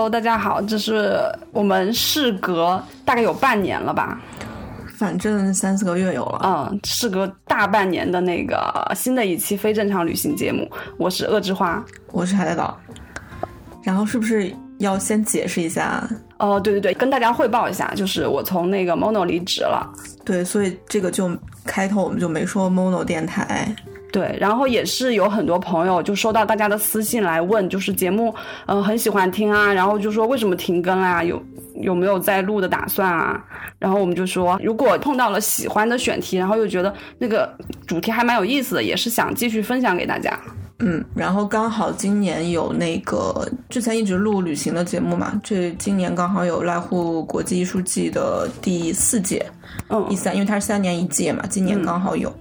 Hello，大家好，这是我们事隔大概有半年了吧？反正三四个月有了。嗯，事隔大半年的那个新的一期非正常旅行节目，我是恶之花，我是海带岛。然后是不是要先解释一下？哦，对对对，跟大家汇报一下，就是我从那个 Mono 离职了。对，所以这个就开头我们就没说 Mono 电台。对，然后也是有很多朋友就收到大家的私信来问，就是节目，嗯，很喜欢听啊，然后就说为什么停更啊？有有没有再录的打算啊？然后我们就说，如果碰到了喜欢的选题，然后又觉得那个主题还蛮有意思的，也是想继续分享给大家。嗯，然后刚好今年有那个之前一直录旅行的节目嘛，这今年刚好有濑户国际艺术季的第四届，嗯，一三，因为它是三年一届嘛，今年刚好有。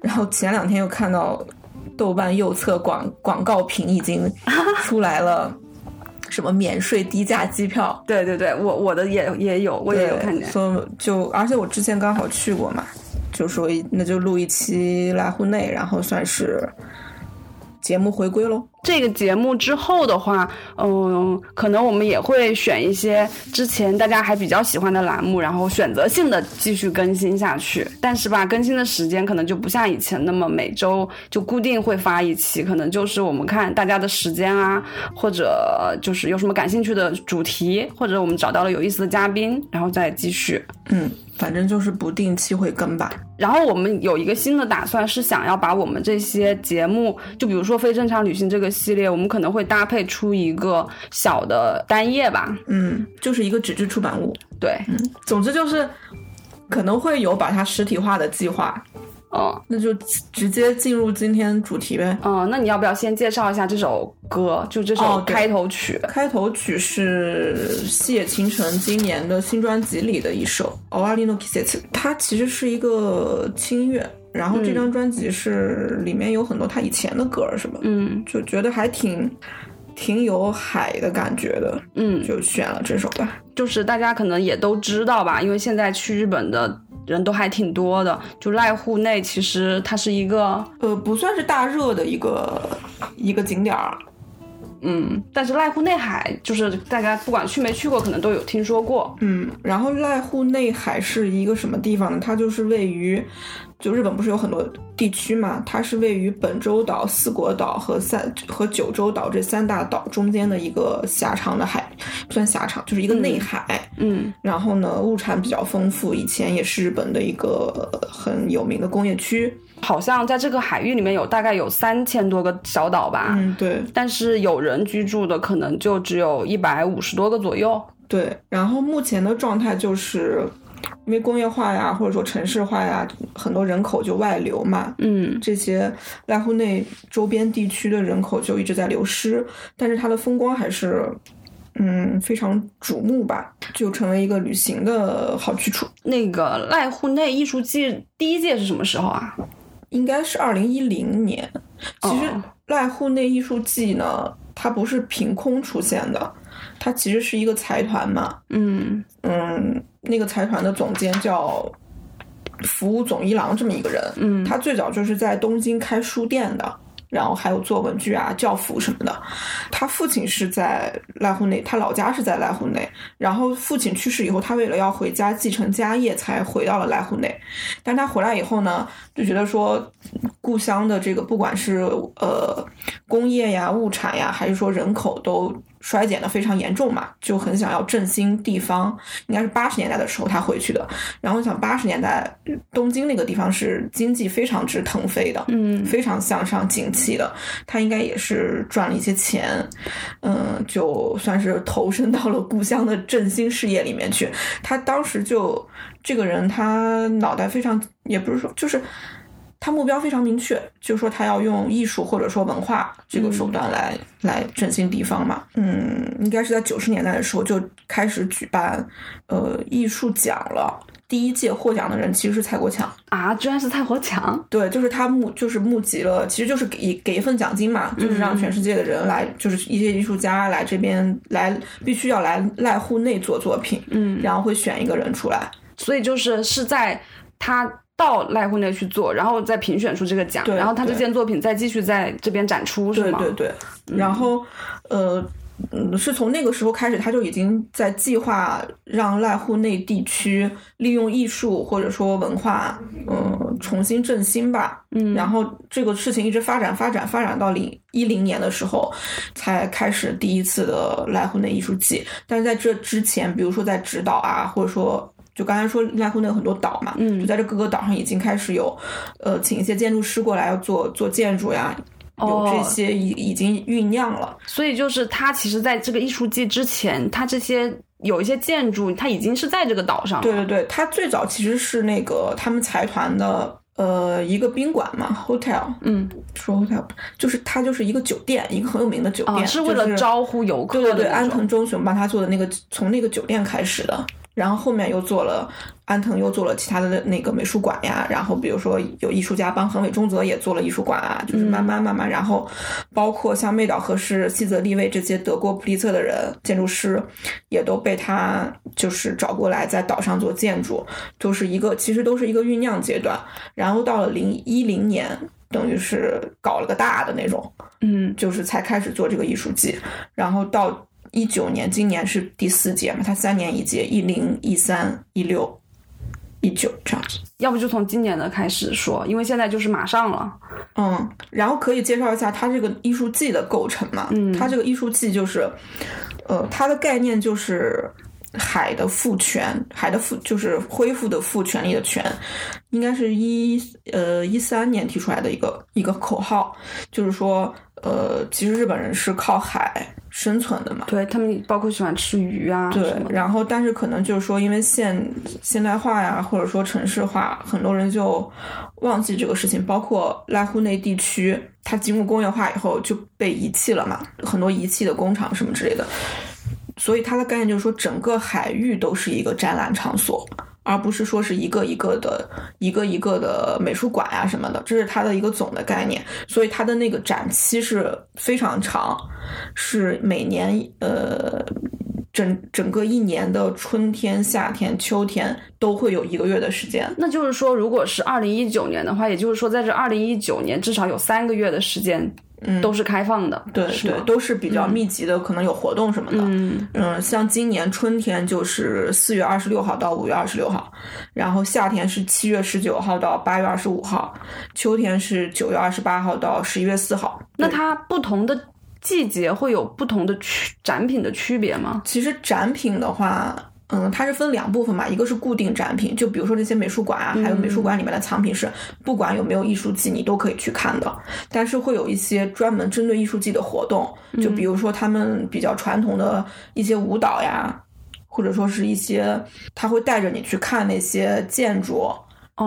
然后前两天又看到豆瓣右侧广广告屏已经 出来了，什么免税低价机票？对对对，我我的也也有，我也有看见。说就而且我之前刚好去过嘛，就说那就录一期来户内，然后算是。节目回归喽！这个节目之后的话，嗯，可能我们也会选一些之前大家还比较喜欢的栏目，然后选择性的继续更新下去。但是吧，更新的时间可能就不像以前那么每周就固定会发一期，可能就是我们看大家的时间啊，或者就是有什么感兴趣的主题，或者我们找到了有意思的嘉宾，然后再继续。嗯。反正就是不定期会更吧。然后我们有一个新的打算，是想要把我们这些节目，就比如说非正常旅行这个系列，我们可能会搭配出一个小的单页吧。嗯，就是一个纸质出版物。对，嗯，总之就是可能会有把它实体化的计划。哦，那就直接进入今天主题呗。哦，那你要不要先介绍一下这首歌？就这首开头曲。开头曲是细野晴臣今年的新专辑里的一首《Owari no Kisetsu》，它其实是一个轻乐。然后这张专辑是里面有很多他以前的歌，是吧？嗯，就觉得还挺挺有海的感觉的。嗯，就选了这首吧。就是大家可能也都知道吧，因为现在去日本的。人都还挺多的，就濑户内其实它是一个呃不算是大热的一个一个景点儿，嗯，但是濑户内海就是大家不管去没去过，可能都有听说过，嗯，然后濑户内海是一个什么地方呢？它就是位于。就日本不是有很多地区嘛？它是位于本州岛、四国岛和三和九州岛这三大岛中间的一个狭长的海，不算狭长，就是一个内海。嗯，然后呢，物产比较丰富，以前也是日本的一个很有名的工业区。好像在这个海域里面有大概有三千多个小岛吧？嗯，对。但是有人居住的可能就只有一百五十多个左右。对，然后目前的状态就是。因为工业化呀，或者说城市化呀，很多人口就外流嘛。嗯，这些濑户内周边地区的人口就一直在流失，但是它的风光还是，嗯，非常瞩目吧，就成为一个旅行的好去处。那个濑户内艺术季第一届是什么时候啊？应该是二零一零年。其实濑户内艺术季呢，它不是凭空出现的，它其实是一个财团嘛。嗯嗯。那个财团的总监叫服务总一郎，这么一个人。嗯，他最早就是在东京开书店的，然后还有做文具啊、教辅什么的。他父亲是在濑户内，他老家是在濑户内。然后父亲去世以后，他为了要回家继承家业，才回到了濑户内。但他回来以后呢，就觉得说故乡的这个不管是呃工业呀、物产呀，还是说人口都。衰减的非常严重嘛，就很想要振兴地方。应该是八十年代的时候他回去的。然后想八十年代东京那个地方是经济非常之腾飞的，嗯，非常向上景气的。他应该也是赚了一些钱，嗯，就算是投身到了故乡的振兴事业里面去。他当时就这个人，他脑袋非常，也不是说就是。他目标非常明确，就说他要用艺术或者说文化这个手段来来振兴地方嘛。嗯，应该是在九十年代的时候就开始举办呃艺术奖了。第一届获奖的人其实是蔡国强啊，居然是蔡国强。对，就是他募就是募集了，其实就是给给一份奖金嘛，就是让全世界的人来，就是一些艺术家来这边来，必须要来濑户内做作品。嗯，然后会选一个人出来，所以就是是在他。到濑户内去做，然后再评选出这个奖，然后他这件作品再继续在这边展出，是吗？对对对。然后，呃，嗯，是从那个时候开始，他就已经在计划让濑户内地区利用艺术或者说文化，嗯，重新振兴吧。嗯，然后这个事情一直发展发展发展到零一零年的时候，才开始第一次的濑户内艺术季。但是在这之前，比如说在指导啊，或者说就刚才说濑户那有很多岛嘛，嗯就在这各个岛上已经开始有，呃，请一些建筑师过来要做做建筑呀。有这哦。些已已经酝酿了，所以就是它其实在这个艺术季之前，它这些有一些建筑，它已经是在这个岛上了。对对对，它最早其实是那个他们财团的呃一个宾馆嘛，hotel，嗯，说 hotel 就是它就是一个酒店，一个很有名的酒店，啊，是为了招呼游客对对对，安藤忠雄帮他做的那个，从那个酒店开始的，然后后面又做了安藤又做了其他的那个美术馆呀，然后比如说有艺术家帮横尾中则也做了艺术馆啊，就是慢慢慢慢，然后包括像妹岛和世、西泽立卫这些得过普利策的人，建筑师也都被他就是找过来在岛上做建筑，就是一个其实都是一个酝酿阶段，然后到了零一零年。等于是搞了个大的那种，嗯，就是才开始做这个艺术季，然后到一九年，今年是第四届嘛，它三年一届，一零、一三、一六、一九这样子。要不就从今年的开始说，因为现在就是马上了。嗯，然后可以介绍一下它这个艺术季的构成嘛？嗯它这个艺术季就是，呃，它的概念就是海的复权，海的复就是恢复的复，权利的权，应该是一呃一三年提出来的一个一个口号，就是说，呃，其实日本人是靠海生存的嘛。对他们包括喜欢吃鱼啊对。然后但是可能就是说，因为现现代化呀，或者说城市化，很多人就忘记这个事情。包括濑户内地区，它经过工业化以后就被遗弃了嘛，很多遗弃的工厂什么之类的。所以它的概念就是说，整个海域都是一个展览场所，而不是说是一个一个的、一个一个的美术馆啊什么的，这是它的一个总的概念。所以它的那个展期是非常长，是每年呃整整个一年的春天、夏天、秋天都会有一个月的时间。那就是说，如果是二零一九年的话，也就是说，在这二零一九年至少有三个月的时间嗯，都是开放的，对对，都是比较密集的，可能有活动什么的。嗯嗯，像今年春天就是四月二十六号到五月二十六号，然后夏天是七月十九号到八月二十五号，秋天是九月二十八号到十一月四号。那它不同的季节会有不同的区展品的区别吗？其实展品的话，嗯，它是分两部分嘛，一个是固定展品，就比如说那些美术馆啊，还有美术馆里面的藏品是，不管有没有艺术季，你都可以去看的。但是会有一些专门针对艺术季的活动，就比如说他们比较传统的一些舞蹈呀，或者说是一些，他会带着你去看那些建筑。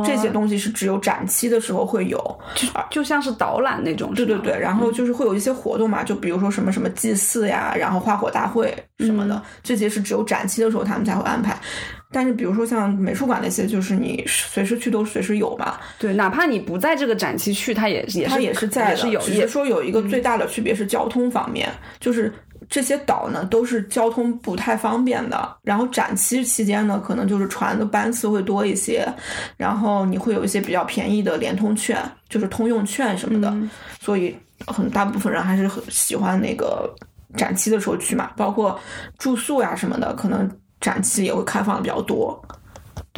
这些哦。东西是只有展期的时候会有，就就像是导览那种，对对对，然后就是会有一些活动嘛，就比如说什么什么祭祀呀，然后花火大会什么的，嗯。这些是只有展期的时候他们才会安排。但是比如说像美术馆那些，就是你随时去都随时有嘛，对，哪怕你不在这个展期去，它也也是它也是在的，也是有，只也是说有一个最大的区别是交通方面，就是这些岛呢都是交通不太方便的，然后展期期间呢，可能就是船的班次会多一些，然后你会有一些比较便宜的联通券，就是通用券什么的，嗯所以很大部分人还是很喜欢那个展期的时候去嘛，包括住宿呀什么的，可能展期也会开放的比较多。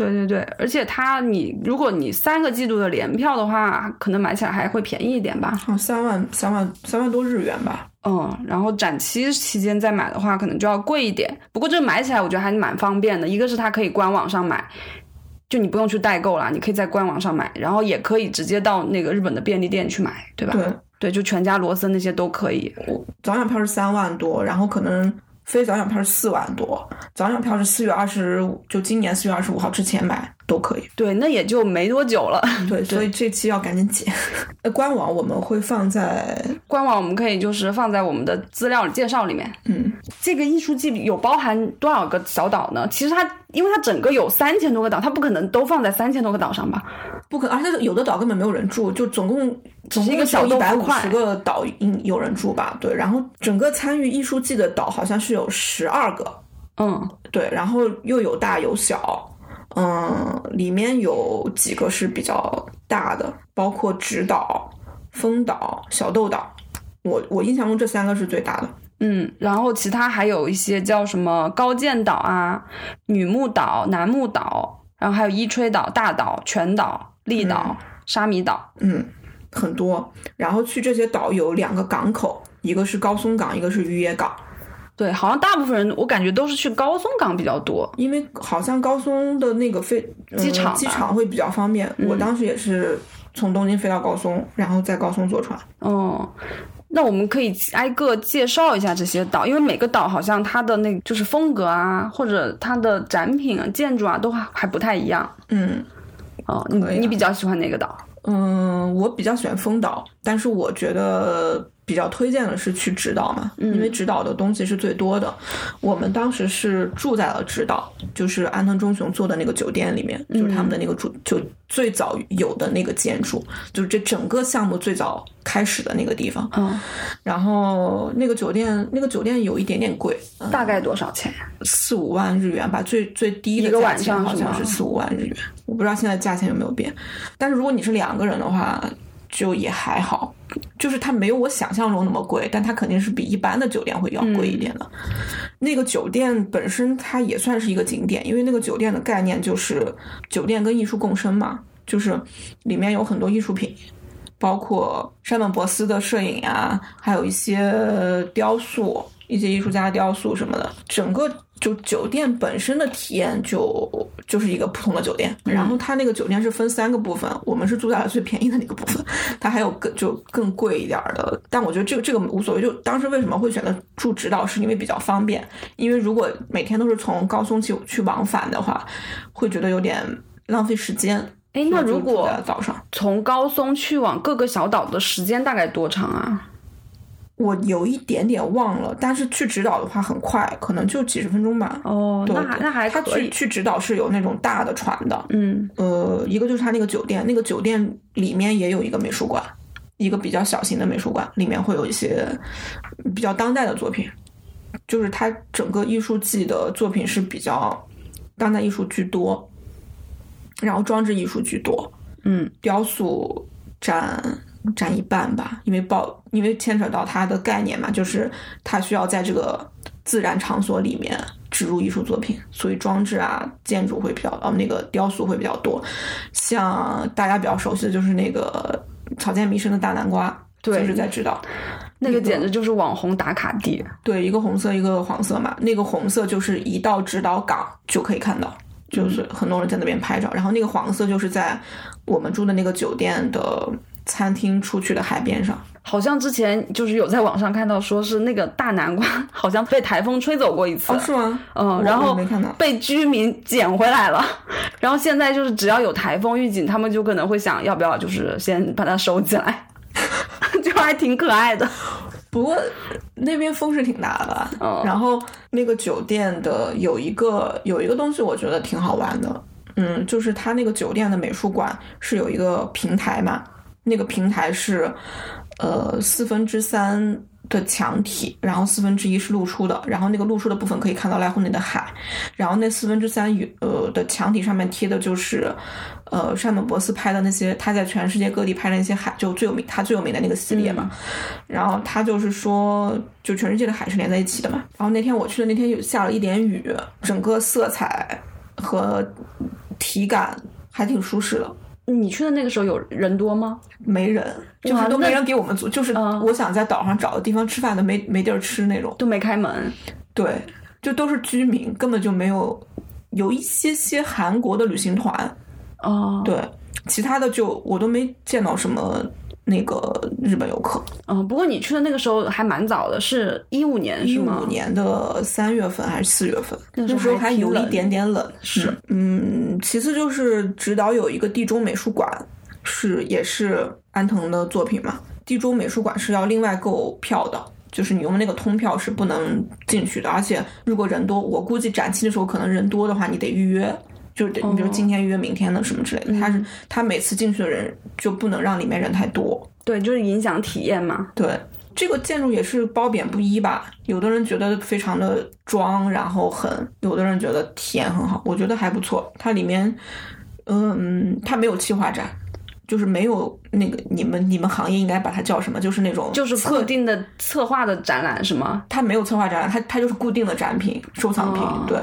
对对对，而且它你如果你三个季度的联票的话，可能买起来还会便宜一点吧。嗯，三万三万三万多日元吧。嗯，然后展期期间再买的话，可能就要贵一点。不过这个买起来我觉得还蛮方便的，一个是它可以官网上买，就你不用去代购啦，你可以在官网上买，然后也可以直接到那个日本的便利店去买，对吧？对，对，就全家、罗森那些都可以。我早鸟票是三万多，然后可能非早鸟票是四万多。早鸟票是四月二十五，就今年四月二十五号之前买都可以。对，那也就没多久了。对，所以这期要赶紧剪。呃官网我们会放在，官网我们可以就是放在我们的资料介绍里面。嗯，这个艺术季有包含多少个小岛呢？其实它因为它整个有三千多个岛，它不可能都放在三千多个岛上吧？不可，而且有的岛根本没有人住，就总共总是一个共小一百五块十个岛应有人住吧？对，然后整个参与艺术季的岛好像是有十二个，嗯，对，然后又有大有小，嗯，里面有几个是比较大的，包括直岛、丰岛、小豆岛。我我印象中这三个是最大的。嗯，然后其他还有一些叫什么高见岛啊、女木岛、楠木岛，然后还有伊吹岛、大岛、全岛、立岛、沙弥岛。嗯，很多。然后去这些岛有两个港口，一个是高松港，一个是渔野港。对，好像大部分人我感觉都是去高松港比较多，因为好像高松的那个飞、嗯机场机场会比较方便。我当时也是从东京飞到高松，然后在高松坐船。哦。那我们可以挨个介绍一下这些岛，因为每个岛好像它的那个就是风格啊，或者它的展品啊、建筑啊都还还不太一样。嗯哦，你啊你比较喜欢哪个岛？嗯，我比较喜欢丰岛，但是我觉得比较推荐的是去直岛嘛，因为直岛的东西是最多的。我们当时是住在了直岛，就是安藤忠雄做的那个酒店里面，就是他们的那个住就最早有的那个建筑，就是这整个项目最早开始的那个地方。嗯，然后那个酒店，那个酒店有一点点贵，嗯大概多少钱？四五万日元吧，最最低的一个晚价钱上好像是四五万日元，我不知道现在价钱有没有变。但是如果你是两个人的话，就也还好，就是它没有我想象中那么贵，但它肯定是比一般的酒店会要贵一点的。那个酒店本身它也算是一个景点，因为那个酒店的概念就是酒店跟艺术共生嘛，就是里面有很多艺术品。包括山本博斯的摄影啊，还有一些雕塑，一些艺术家的雕塑什么的，整个就酒店本身的体验就就是一个普通的酒店。然后它那个酒店是分三个部分，我们是住在了最便宜的那个部分，它还有更就更贵一点儿的。但我觉得这个这个无所谓，就当时为什么会选择住直岛，是因为比较方便。因为如果每天都是从高松去去往返的话，会觉得有点浪费时间。哎，那如果早上。从高松去往各个小岛的时间大概多长啊？我有一点点忘了，但是去指导的话很快，可能就几十分钟吧。哦，对那还那还他可以。去去指导是有那种大的船的，嗯，呃，一个就是他那个酒店，那个酒店里面也有一个美术馆，一个比较小型的美术馆，里面会有一些比较当代的作品，就是他整个艺术季的作品是比较当代艺术居多，然后装置艺术居多，嗯，雕塑占占一半吧，因为报因为牵扯到它的概念嘛，就是它需要在这个自然场所里面植入艺术作品，所以装置啊、建筑会比较呃那个雕塑会比较多。像大家比较熟悉的就是那个草间弥生的大南瓜，对就是在知道。那个简直就是网红打卡地。对，一个红色，一个黄色嘛。那个红色就是一到指导岗就可以看到，就是很多人在那边拍照。然后那个黄色就是在我们住的那个酒店的餐厅出去的海边上。好像之前就是有在网上看到，说是那个大南瓜好像被台风吹走过一次，哦，是吗？嗯，然后没看到。被居民捡回来了。然后现在就是只要有台风预警，他们就可能会想要不要就是先把它收起来，就还挺可爱的。不过那边风是挺大的，嗯然后那个酒店的有一个有一个东西，我觉得挺好玩的，嗯，就是它那个酒店的美术馆是有一个平台嘛，那个平台是呃四分之三的墙体，然后四分之一是露出的，然后那个露出的部分可以看到濑户内的海，然后那四分之三与呃的墙体上面贴的就是呃山本博斯拍的那些他在全世界各地拍的那些海，就最有名他最有名的那个系列嘛。然后他就是说，就全世界的海是连在一起的嘛。然后那天我去的那天有下了一点雨，整个色彩和体感还挺舒适的。你去的那个时候有人多吗？没人，就都没人给我们做，就是嗯我想在岛上找个地方吃饭都没没地儿吃那种。都没开门。对，就都是居民，根本就没有有一些些韩国的旅行团，哦，对，其他的就我都没见到什么那个日本游客。嗯，不过你去的那个时候还蛮早的，是一五年一是吗五？年的三月份还是四月份，那时候还有一点点冷。是，嗯，其次就是直岛有一个地中美术馆，是也是安藤的作品嘛。地中美术馆是要另外购票的，就是你用那个通票是不能进去的，而且如果人多，我估计展期的时候可能人多的话，你得预约。就是得，你比如今天约明天的什么之类的，他是他每次进去的人就不能让里面人太多，对，就是影响体验嘛。对，这个建筑也是褒贬不一吧。有的人觉得非常的装，然后很；有的人觉得体验很好。我觉得还不错。它里面，嗯，它没有企划展，就是没有那个你们你们行业应该把它叫什么？就是那种就是策固定的策划的展览是吗？它没有策划展览，它它就是固定的展品、收藏品。哦对，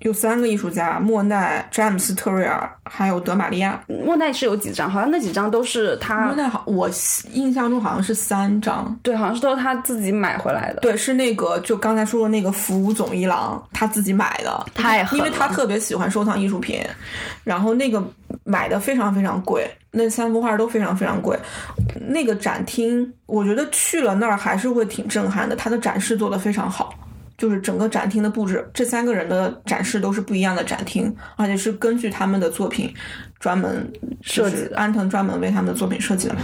有三个艺术家：莫奈、詹姆斯特瑞尔，还有德玛利亚。莫奈是有几张，好像那几张都是他莫，奈好，我印象中好像是三张。对，好像是都是他自己买回来的。对，是那个就刚才说的那个服务总一郎他自己买的，太狠因为他特别喜欢收藏艺术品，然后那个买的非常非常贵，那三幅画都非常非常贵。那个展厅，我觉得去了那儿还是会挺震撼的，他的展示做得非常好。就是整个展厅的布置，这三个人的展示都是不一样的展厅，而且是根据他们的作品专门设计的安藤专门为他们的作品设计的。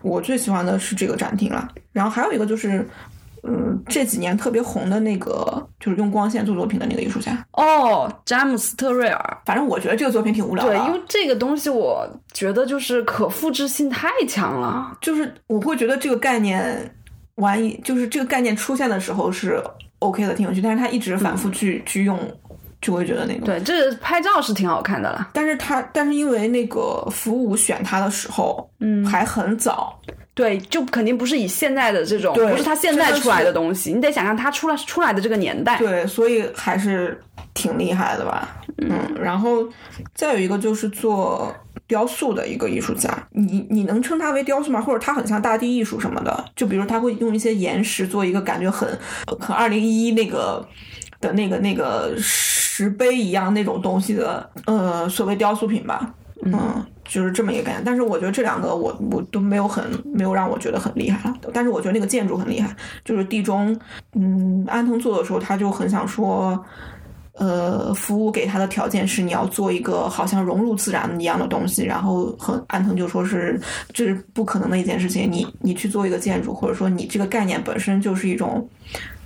我最喜欢的是这个展厅了，然后还有一个就是，嗯，这几年特别红的那个，就是用光线做作品的那个艺术家。哦，詹姆斯特瑞尔。反正我觉得这个作品挺无聊的对，啊，因为这个东西我觉得就是可复制性太强了。就是我会觉得这个概念玩一，就是这个概念出现的时候是 OK 的，挺有趣，但是他一直反复去、去用，就会觉得那个。对，这个拍照是挺好看的啦。但是他，但是因为那个服务选他的时候，嗯，还很早，对，就肯定不是以现在的这种，不是他现在出来的东西，你得想象他出来出来的这个年代。对，所以还是挺厉害的吧。嗯，然后再有一个就是做雕塑的一个艺术家，你你能称他为雕塑吗？或者他很像大地艺术什么的？就比如他会用一些岩石做一个感觉很很二零一一那个的那个那个石碑一样那种东西的，呃，所谓雕塑品吧。嗯，就是这么一个概念。但是我觉得这两个我我都没有很没有让我觉得很厉害了。但是我觉得那个建筑很厉害，就是地中，嗯，安藤做的时候他就很想说。呃，服务给他的条件是你要做一个好像融入自然一样的东西，然后很安藤就说是这是不可能的一件事情，你你去做一个建筑，或者说你这个概念本身就是一种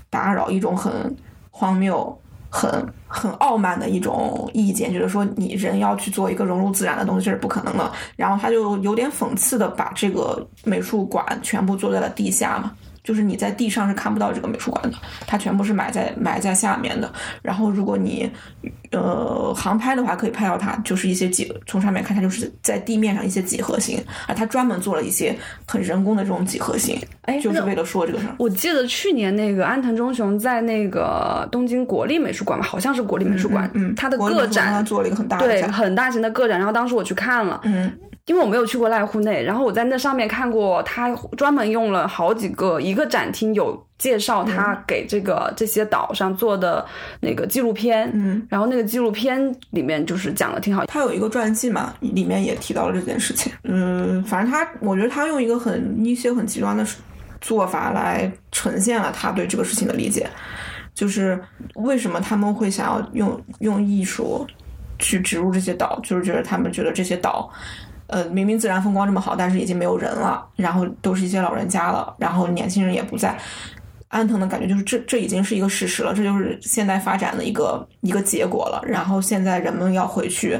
打扰，一种很荒谬、很很傲慢的一种意见，就是说你人要去做一个融入自然的东西，这是不可能的。然后他就有点讽刺的把这个美术馆全部做在了地下嘛。就是你在地上是看不到这个美术馆的，它全部是埋在埋在下面的。然后如果你呃航拍的话，可以拍到它，就是一些几从上面看，它就是在地面上一些几何形啊。它专门做了一些很人工的这种几何形，哎，就是为了说这个事儿。我记得去年那个安藤忠雄在那个东京国立美术馆吧，好像是国立美术馆，嗯，他的个展他做了一个很大的对，很大型的个展，然后当时我去看了，嗯，因为我没有去过濑户内，然后我在那上面看过，他专门用了好几个一个展厅有介绍他给这个、这些岛上做的那个纪录片，嗯，然后那个纪录片里面就是讲的挺好，他有一个传记嘛，里面也提到了这件事情。嗯，反正他，我觉得他用一个很一些很极端的做法来呈现了他对这个事情的理解，就是为什么他们会想要用用艺术去植入这些岛，就是觉得他们觉得这些岛。呃，明明自然风光这么好，但是已经没有人了，然后都是一些老人家了，然后年轻人也不在。安藤的感觉就是这这已经是一个事实了，这就是现代发展的一个一个结果了。然后现在人们要回去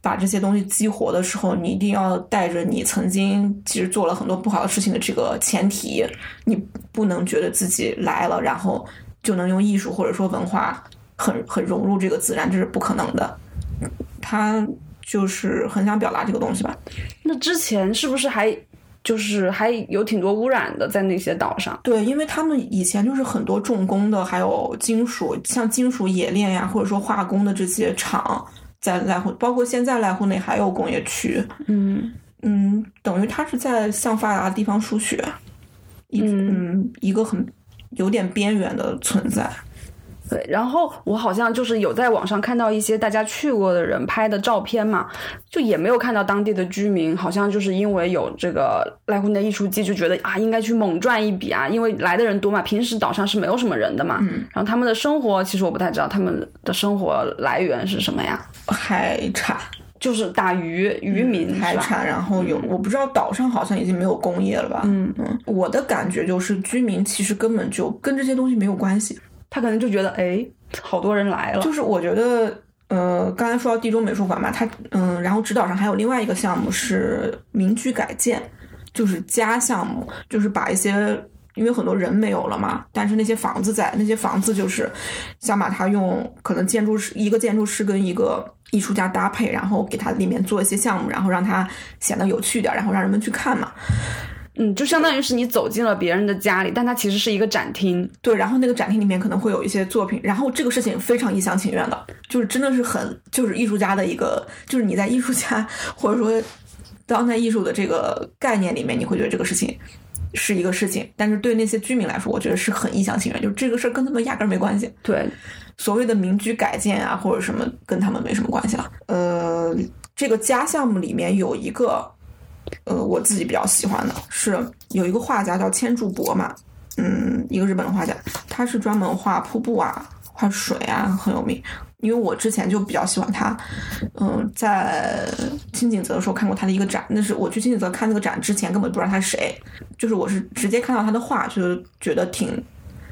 把这些东西激活的时候，你一定要带着你曾经其实做了很多不好的事情的这个前提，你不能觉得自己来了，然后就能用艺术或者说文化很很融入这个自然，这是不可能的。他就是很想表达这个东西吧。那之前是不是还就是还有挺多污染的在那些岛上？对，因为他们以前就是很多重工的，还有金属，像金属冶炼呀，或者说化工的这些厂，在濑户，包括现在濑户内还有工业区，嗯嗯，等于它是在向发达的地方输血，一嗯一个很有点边缘的存在。对，然后我好像就是有在网上看到一些大家去过的人拍的照片嘛，就也没有看到当地的居民，好像就是因为有这个濑户内艺术季，就觉得啊应该去猛赚一笔啊，因为来的人多嘛，平时岛上是没有什么人的嘛，嗯然后他们的生活其实我不太知道他们的生活来源是什么呀，海产，就是打鱼渔民？海产，然后有、我不知道岛上好像已经没有工业了吧？嗯嗯，我的感觉就是居民其实根本就跟这些东西没有关系。他可能就觉得哎，好多人来了，就是我觉得，呃，刚才说到地中美术馆嘛，它嗯，然后指导上还有另外一个项目是民居改建，就是家项目，就是把一些。因为很多人没有了嘛，但是那些房子在，那些房子就是想把它用可能建筑师一个建筑师跟一个艺术家搭配，然后给它里面做一些项目，然后让它显得有趣点，然后让人们去看嘛。嗯，就相当于是你走进了别人的家里，但它其实是一个展厅。对，然后那个展厅里面可能会有一些作品，然后这个事情非常一厢情愿的，就是真的是很就是艺术家的一个，就是你在艺术家或者说当代艺术的这个概念里面，你会觉得这个事情是一个事情，但是对那些居民来说，我觉得是很一厢情愿，就这个事儿跟他们压根儿没关系。对，所谓的民居改建啊或者什么，跟他们没什么关系了。呃，这个家项目里面有一个。呃，我自己比较喜欢的是有一个画家叫千柱博嘛，嗯，一个日本的画家，他是专门画瀑布啊、画水啊，很有名。因为我之前就比较喜欢他，嗯，在清景泽的时候看过他的一个展，那是我去清景泽看那个展之前根本不知道他是谁，就是我是直接看到他的画，就觉得挺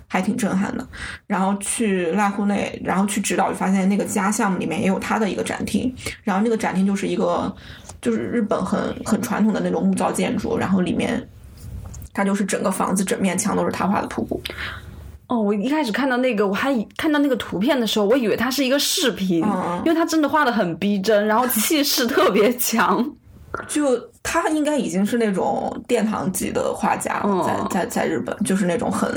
还挺震撼的。然后去濑户内，然后去指导，就发现那个家项目里面也有他的一个展厅，然后那个展厅就是一个。就是日本很很传统的那种木造建筑，然后里面，它就是整个房子整面墙都是他画的瀑布。哦，我一开始看到那个，我还看到那个图片的时候，我以为它是一个视频，因为它真的画的很逼真，然后气势特别强。就他应该已经是那种殿堂级的画家，在在在日本就是那种很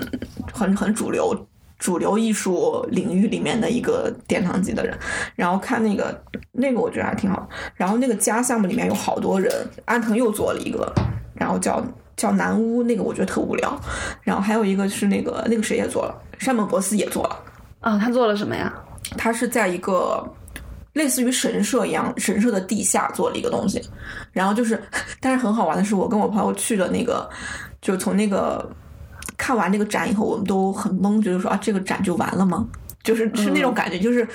很很主流。主流艺术领域里面的一个殿堂级的人，然后看那个那个我觉得还挺好。然后那个家项目里面有好多人，安藤又做了一个，然后叫叫南屋，那个我觉得特无聊。然后还有一个是那个那个谁也做了，山本博司也做了。啊，他做了什么呀？他是在一个类似于神社一样神社的地下做了一个东西。然后就是，但是很好玩的是，我跟我朋友去的那个，就从那个。看完那个展以后，我们都很懵，觉得说啊，这个展就完了吗？就是是那种感觉，就是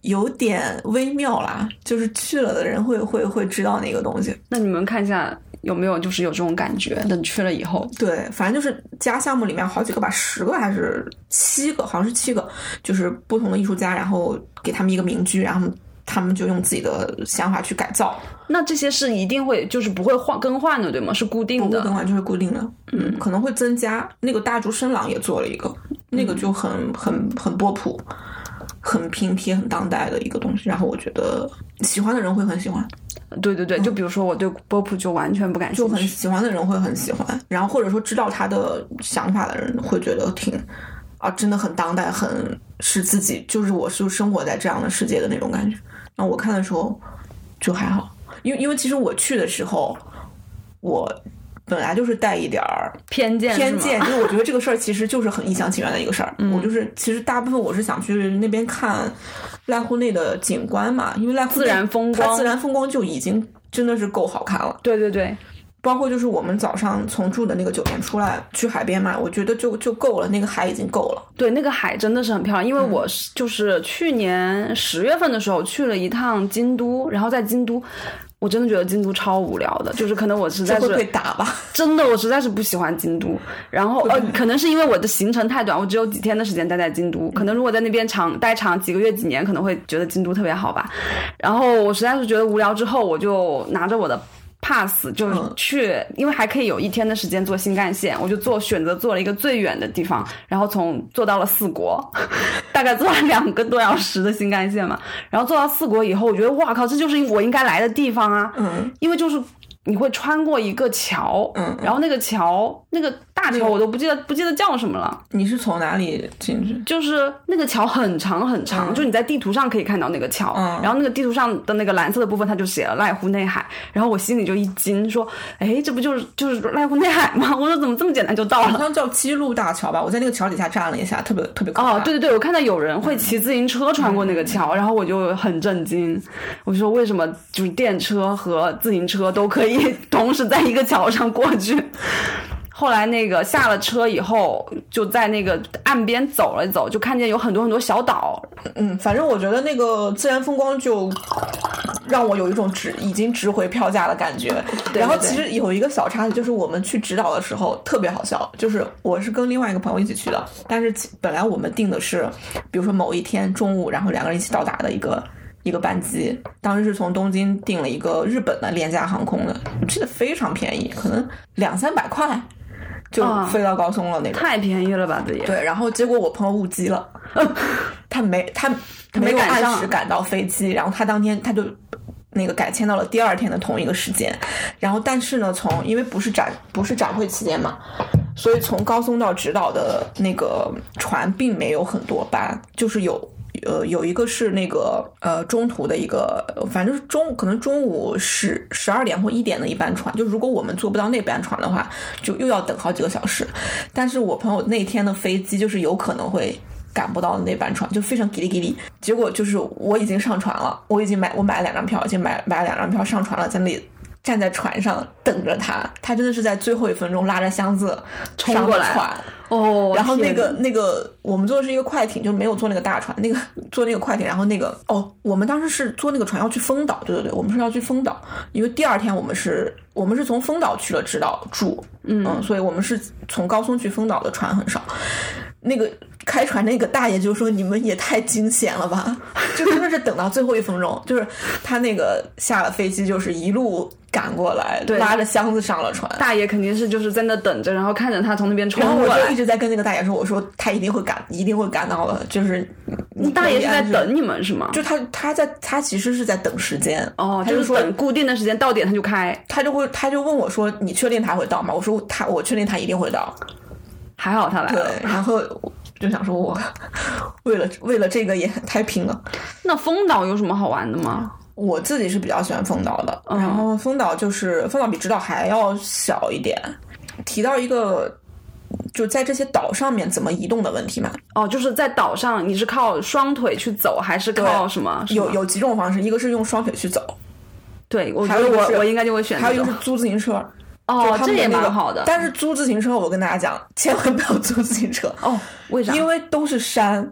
有点微妙啦。就是去了的人会会会知道那个东西。那你们看一下有没有就是有这种感觉？等去了以后，对，反正就是加项目里面好几个吧，十个还是七个，好像是七个，就是不同的艺术家，然后给他们一个民居，然后。他们就用自己的想法去改造，那这些是一定会就是不会换更换的，对吗？是固定的，更换就是固定的，嗯，可能会增加。那个大竹伸朗也做了一个，那个就很很很波普，很拼贴，很当代的一个东西。然后我觉得喜欢的人会很喜欢。对对对，就比如说我对波普就完全不感兴趣，就很喜欢的人会很喜欢。然后或者说知道他的想法的人会觉得挺啊，真的很当代，很是自己，就是我是生活在这样的世界的那种感觉。那我看的时候就还好，因为因为其实我去的时候，我本来就是带一点儿偏见，偏见，就是我觉得这个事儿其实就是很一厢情愿的一个事儿。我就是其实大部分我是想去那边看濑户内的景观嘛，因为濑户自然风光，自然风光就已经真的是够好看了。对对对。包括就是我们早上从住的那个酒店出来去海边嘛，我觉得就就够了，那个海已经够了。对，那个海真的是很漂亮，因为我是就是去年十月份的时候去了一趟京都，然后在京都，我真的觉得京都超无聊的，就是可能我实在是被打吧，真的我实在是不喜欢京都。然后呃，可能是因为我的行程太短，我只有几天的时间待在京都，可能如果在那边长待长几个月几年，可能会觉得京都特别好吧。然后我实在是觉得无聊之后，我就拿着我的。Pass 就去，因为还可以有一天的时间坐新干线，我就坐选择坐了一个最远的地方，然后从坐到了四国，大概坐了两个多小时的新干线嘛，然后坐到四国以后，我觉得哇靠，这就是我应该来的地方啊，嗯，因为就是。你会穿过一个桥，嗯，然后那个桥，那个大桥我都不记得不记得叫什么了。你是从哪里进去？就是那个桥很长很长，就你在地图上可以看到那个桥，然后那个地图上的那个蓝色的部分，它就写了濑户内海，然后我心里就一惊，说，哎，这不就是就是濑户内海吗？我说怎么这么简单就到了？好像叫基路大桥吧？我在那个桥底下站了一下，特别特别可哦，对对对，我看到有人会骑自行车穿过那个桥，然后我就很震惊，我说为什么就是电车和自行车都可以同时。在一个桥上过去，后来那个下了车以后，就在那个岸边走了走，就看见有很多很多小岛。嗯，反正我觉得那个自然风光就让我有一种值已经值回票价的感觉。然后其实有一个小插曲，就是我们去指导的时候特别好笑，就是我是跟另外一个朋友一起去的，但是本来我们定的是，比如说某一天中午，然后两个人一起到达的一个。一个班机，当时是从东京订了一个日本的廉价航空的，我记得非常便宜，可能两三百块，就啊飞到高松了那种。太便宜了吧，这也。对，然后结果我朋友误机了，他没他他没有按时赶到飞机，然后他当天他就那个改签到了第二天的同一个时间，然后但是呢，从因为不是展不是展会期间嘛，所以从高松到直岛的那个船并没有很多班，就是有。呃，有一个是那个呃中途的一个，反正是中可能中午十十二点或一点的一班船，就如果我们坐不到那班船的话，就又要等好几个小时。但是我朋友那天的飞机就是有可能会赶不到那班船，就非常叽里叽里。结果就是我已经上船了，我已经买我买了两张票，已经买买了两张票上船了，在那里站在船上等着他。他真的是在最后一分钟拉着箱子上冲过来了船。哦，然后那个那个，我们坐的是一个快艇，就没有坐那个大船，那个坐那个快艇。然后那个哦，我们当时是坐那个船要去丰岛，对对对，我们是要去丰岛，因为第二天我们是我们是从丰岛去了直岛住，嗯所以我们是从高松去丰岛的船很少。那个开船那个大爷就说：“你们也太惊险了吧！” 就真的是等到最后一分钟，就是他那个下了飞机，就是一路赶过来，拉着箱子上了船。大爷肯定是就是在那等着，然后看着他从那边冲然后我过来。就一直在跟那个大爷说：“我说他一定会赶，一定会赶到的。就是你大爷是在等你们是吗？就他他在他其实是在等时间哦，就是说等固定的时间到点他就开，他就会他就问我说：“你确定他会到吗？”我说：“他我确定他一定会到。还好他来”对了。，然后我就想说我 为了为了这个也太拼了。那丰岛有什么好玩的吗？我自己是比较喜欢丰岛的，嗯然后丰岛就是丰岛比直岛还要小一点。提到一个就在这些岛上面怎么移动的问题嘛，哦，就是在岛上，你是靠双腿去走，还是靠什么？有有几种方式，一个是用双腿去走，对，我觉得我我应该就会选还有一个是租自行车。哦这也蛮好的。但是租自行车，我跟大家讲，千万不要租自行车，哦，为啥？因为都是山，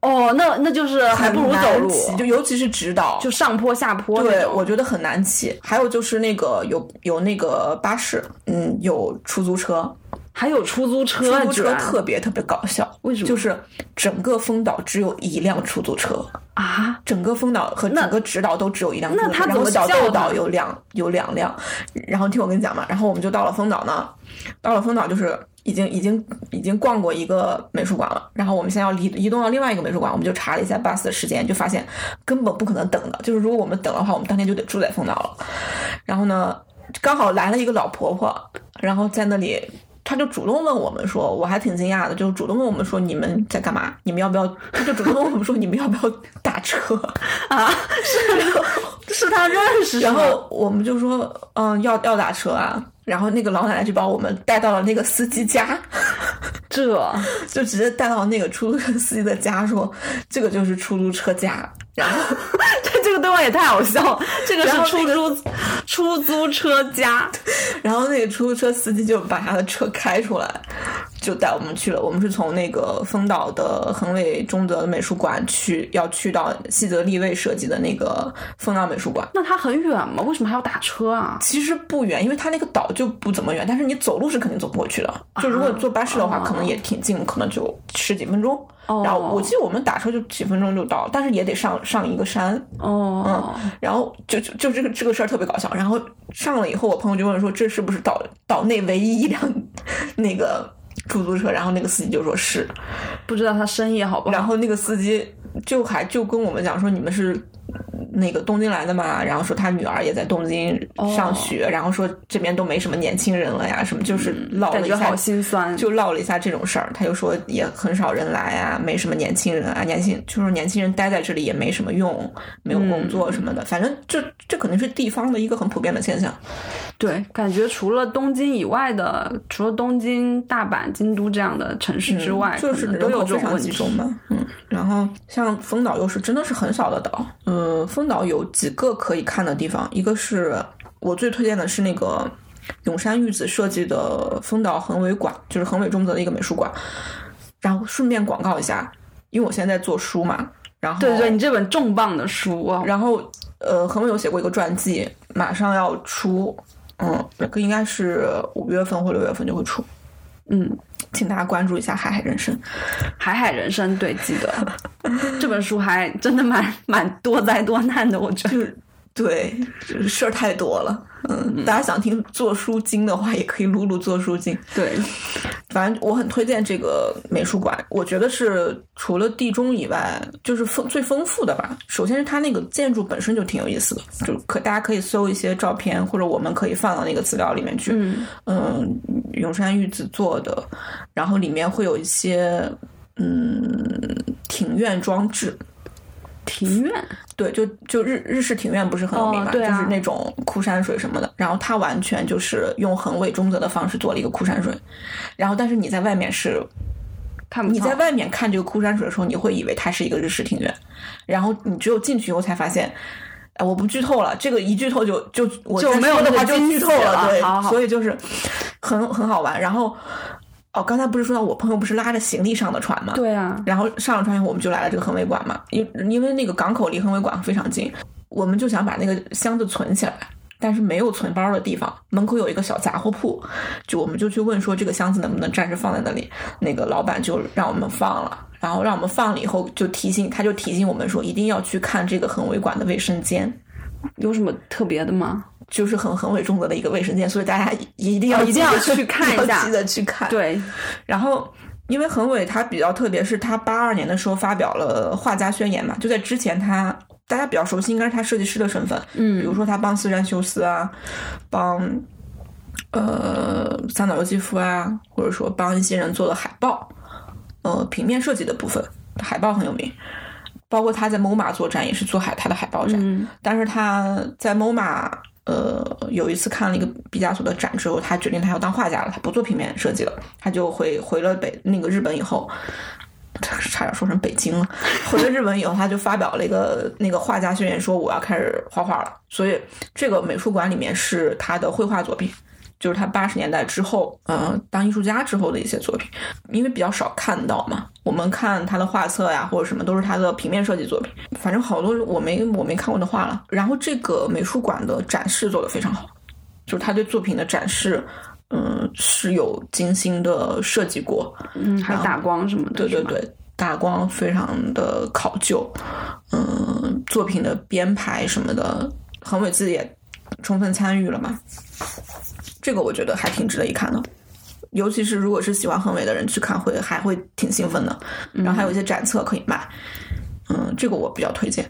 哦，那那就是还不如走路，就尤其是直道，就上坡下坡对，我觉得很难骑。还有就是那个有有那个巴士，嗯，有出租车，还有出租车，出租车特别特别搞笑。为什么就是整个丰岛只有一辆出租车，啊？整个丰岛和整个直岛都只有一辆出租车，那他怎么然后小叫他豆岛有两有两辆。然后听我跟你讲嘛，然后我们就到了丰岛呢，到了丰岛就是已经已经已经逛过一个美术馆了，然后我们现在要移移动到另外一个美术馆，我们就查了一下 bus 的时间，就发现根本不可能等的，就是如果我们等的话，我们当天就得住在丰岛了。然后呢，刚好来了一个老婆婆，然后在那里。她就主动问我们说，我还挺惊讶的，就主动问我们说你们在干嘛？你们要不要？他就主动问我们说你们要不要打车啊？是？是他认识，然后我们就说，嗯，要要打车啊。然后那个老奶奶就把我们带到了那个司机家，这。就直接带到那个出租车司机的家，说这个就是出租车家。然后，这这个对话也太好笑。了，这个是出租出租车家，然后那个出租车司机就把他的车开出来，就带我们去了。我们是从那个丰岛的横尾中泽美术馆去，要去到西泽立卫设计的那个丰岛美术馆。那它很远吗？为什么还要打车啊？其实不远，因为它那个岛就不怎么远，但是你走路是肯定走不过去的。就如果坐巴士的话，哦可能也挺近，可能就十几分钟。哦然后我记得我们打车就几分钟就到，但是也得上上一个山。哦，嗯然后就就就这个这个事儿特别搞笑。然后上了以后，我朋友就问说：“这是不是岛岛内唯一一辆 那个出租车？”然后那个司机就说是。不知道他生意好不好？然后那个司机就还就跟我们讲说：“你们是那个东京来的嘛？”然后说他女儿也在东京上学，然后说这边都没什么年轻人了呀，什么就是唠了一下感觉好心酸。就唠了一下这种事儿，他就说也很少人来啊，没什么年轻人啊，年轻就是年轻人待在这里也没什么用，没有工作什么的，反正这这可能是地方的一个很普遍的现象。对，感觉除了东京以外的，除了东京、大阪、京都这样的城市之外，嗯就是都人口非常有这种问题。集中嘛，嗯，然后像丰岛又是真的是很小的岛，嗯，丰岛有几个可以看的地方，一个是我最推荐的是那个永山玉子设计的丰岛横尾馆，就是横尾中泽的一个美术馆，然后顺便广告一下，因为我现在在做书嘛，然后对对，你这本重磅的书啊，然后呃，横尾有写过一个传记，马上要出，嗯，这个应该是五月份或六月份就会出，嗯，请大家关注一下《海海人生》。海海人生，对，记得这本书还真的蛮蛮多灾多难的，我觉得。对，事儿太多了。嗯，大家想听做书经的话，也可以录录做书经。对，反正我很推荐这个美术馆，我觉得是除了地中以外，就是丰最丰富的吧。首先是它那个建筑本身就挺有意思的，就可大家可以搜一些照片，或者我们可以放到那个资料里面去。嗯嗯，永山玉子做的，然后里面会有一些嗯庭院装置。庭院，对，就就日日式庭院不是很有名嘛、哦啊就是那种枯山水什么的。然后它完全就是用横尾中则的方式做了一个枯山水，然后但是你在外面是看不到你在外面看这个枯山水的时候，你会以为它是一个日式庭院，然后你只有进去以后才发现。哎，我不剧透了，这个一剧透就就我就没有的话就剧透了，对，好好所以就是很很好玩。然后哦，刚才不是说到我朋友不是拉着行李上的船吗？对啊，然后上了船以后，我们就来了这个恒伟馆嘛，因因为那个港口离恒伟馆非常近，我们就想把那个箱子存起来，但是没有存包的地方，门口有一个小杂货铺，就我们就去问说这个箱子能不能暂时放在那里，那个老板就让我们放了，然后让我们放了以后就提醒，他就提醒我们说一定要去看这个恒伟馆的卫生间。有什么特别的吗？就是很很伟重的一个卫生间，所以大家一定要哦一定要去看一下 记得去看。对，然后，因为恒伟他比较特别，是他八二年的时候发表了画家宣言嘛，就在之前他大家比较熟悉，应该是他设计师的身份，嗯比如说他帮斯山修斯啊，帮呃三岛由纪夫啊，或者说帮一些人做了海报，呃平面设计的部分，海报很有名。包括他在 MoMA 做展也是做海他的海报展，嗯但是他在 MoMA 呃有一次看了一个毕加索的展之后，他决定他要当画家了，他不做平面设计了，他就回回了北那个日本以后。差点说成北京了。回了日本以后，他就发表了一个那个画家宣言，说我要开始画画了。所以这个美术馆里面是他的绘画作品，就是他八十年代之后，呃，当艺术家之后的一些作品，因为比较少看到嘛。我们看他的画册呀，或者什么，都是他的平面设计作品。反正好多我没我没看过的画了。然后这个美术馆的展示做得非常好，就是他对作品的展示，嗯，是有精心的设计过。嗯，还有打光什么的，对对对，打光非常的考究，嗯，作品的编排什么的，恒伟自己也充分参与了嘛。这个我觉得还挺值得一看的，尤其是如果是喜欢恒伟的人去看会还会挺兴奋的。然后还有一些展册可以买，嗯，这个我比较推荐。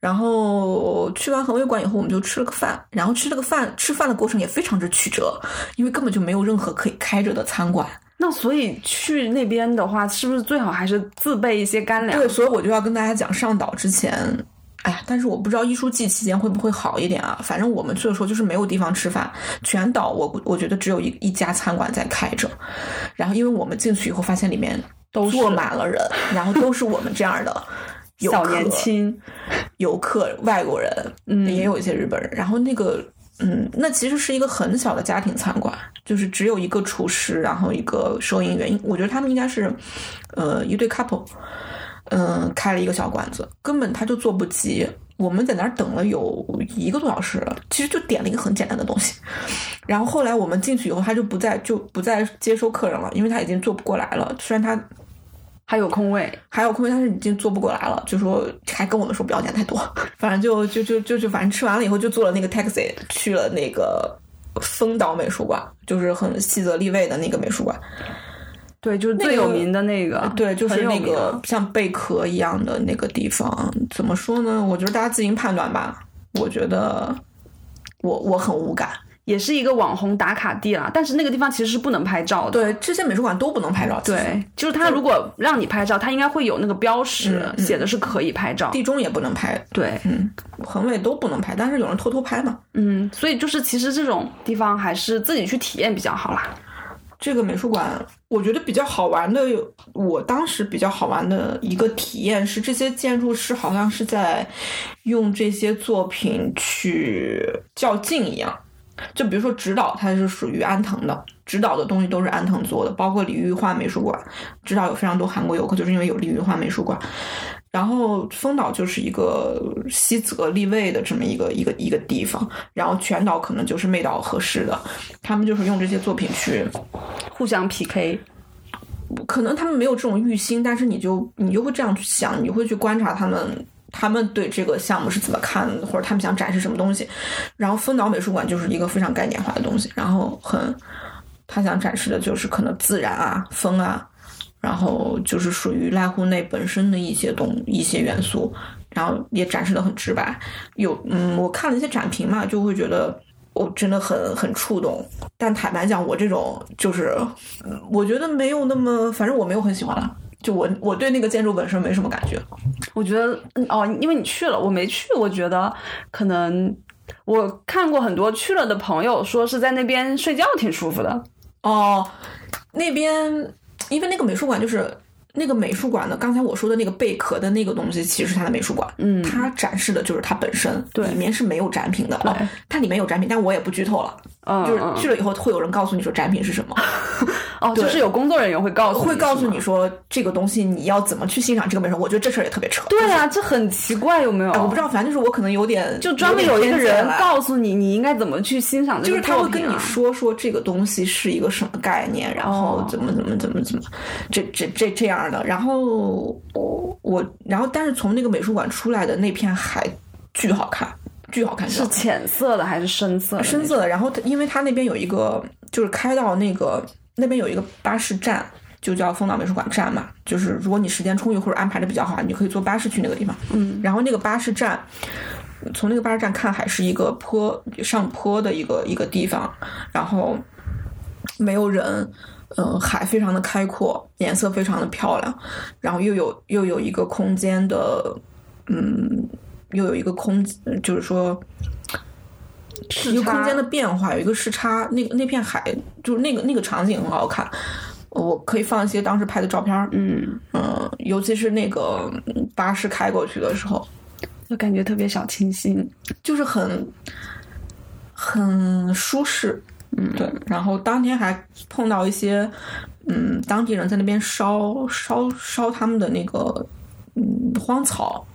然后去完恒伟馆以后，我们就吃了个饭，然后吃了个饭，吃饭的过程也非常之曲折，因为根本就没有任何可以开着的餐馆。那所以去那边的话，是不是最好还是自备一些干粮？对，所以我就要跟大家讲，上岛之前，哎呀，但是我不知道艺术季期间会不会好一点啊。反正我们去的时候就是没有地方吃饭，全岛我我觉得只有一一家餐馆在开着。然后因为我们进去以后发现里面都坐满了人，然后都是我们这样的 小年轻，游客、外国人，嗯也有一些日本人。然后那个，嗯，那其实是一个很小的家庭餐馆，就是只有一个厨师，然后一个收银员。我觉得他们应该是，呃，一对 couple，嗯、开了一个小馆子，根本他就坐不急。我们在那儿等了有一个多小时了，其实就点了一个很简单的东西。然后后来我们进去以后，他就不再就不再接收客人了，因为他已经做不过来了。虽然他还有空位，还有空位，但是已经做不过来了，就说还跟我们说不要点太多，反正就就就就就反正吃完了以后就坐了那个 taxi 去了那个丰岛美术馆，就是很细泽立卫的那个美术馆，对，就是最有名的那个，对，就是那个像贝壳一样的那个地方，怎么说呢？我觉得大家自行判断吧。我觉得我我很无感，也是一个网红打卡地啦。但是那个地方其实是不能拍照的。对这些美术馆都不能拍照，对，就是他如果让你拍照，他应该会有那个标识，写的是可以拍照。地中也不能拍，对，嗯，横尾都不能拍，但是有人偷偷拍嘛。嗯，所以就是其实这种地方还是自己去体验比较好啦。这个美术馆，我觉得比较好玩的，我当时比较好玩的一个体验是，这些建筑师好像是在用这些作品去较劲一样。就比如说指导，它是属于安藤的，指导的东西都是安藤做的，包括李玉画美术馆，指导有非常多韩国游客，就是因为有李玉画美术馆。然后丰岛就是一个西泽立卫的这么一个一个一个地方，然后全岛可能就是妹岛合适的，他们就是用这些作品去互相 PK，可能他们没有这种欲心，但是你就你就会这样去想，你会去观察他们他们对这个项目是怎么看，或者他们想展示什么东西。然后丰岛美术馆就是一个非常概念化的东西，然后很他想展示的就是可能自然啊、风啊，然后就是属于濑户内本身的一些东一些元素，然后也展示的很直白。有嗯，我看了一些展评嘛，就会觉得。我真的很很触动，但坦白讲，我这种就是，嗯我觉得没有那么，反正我没有很喜欢了。就我我对那个建筑本身没什么感觉。我觉得嗯哦，因为你去了，我没去，我觉得可能我看过很多去了的朋友说是在那边睡觉挺舒服的。哦，那边因为那个美术馆就是那个美术馆的，刚才我说的那个贝壳的那个东西，其实是它的美术馆。嗯它展示的就是它本身，对里面是没有展品的。对哦，它里面有展品，但我也不剧透了。嗯，就是嗯去了以后，会有人告诉你说展品是什么，哦，就是有工作人员会告诉会告诉你说这个东西你要怎么去欣赏这个美术。我觉得这事儿也特别扯。对啊，这很奇怪，有没有？哎，我不知道，反正就是我可能有点，就专门有一个人告诉你，你应该怎么去欣赏这就是他会跟你。说说这个东西是一个什么概念，然后哦怎么怎么怎么怎么，这这这这样的。然后我我，然后但是从那个美术馆出来的那片海巨好看，巨好看，是浅色的还是深色的？深色的。然后它因为它那边有一个，就是开到那个那边有一个巴士站。就叫丰岛美术馆站嘛，就是如果你时间充裕或者安排的比较好，你可以坐巴士去那个地方。嗯，然后那个巴士站，从那个巴士站看海是一个坡上坡的一个一个地方，然后没有人，嗯、海非常的开阔，颜色非常的漂亮，然后又有又有一个空间的，嗯，又有一个空，就是说。一个空间的变化，有一个视差，那个那片海就是那个那个场景很好看，我可以放一些当时拍的照片儿，嗯，嗯，尤其是那个嗯巴士开过去的时候，就感觉特别小清新。就是很很舒适，嗯，对。然后当天还碰到一些，嗯，当地人在那边烧烧烧他们的那个嗯荒草，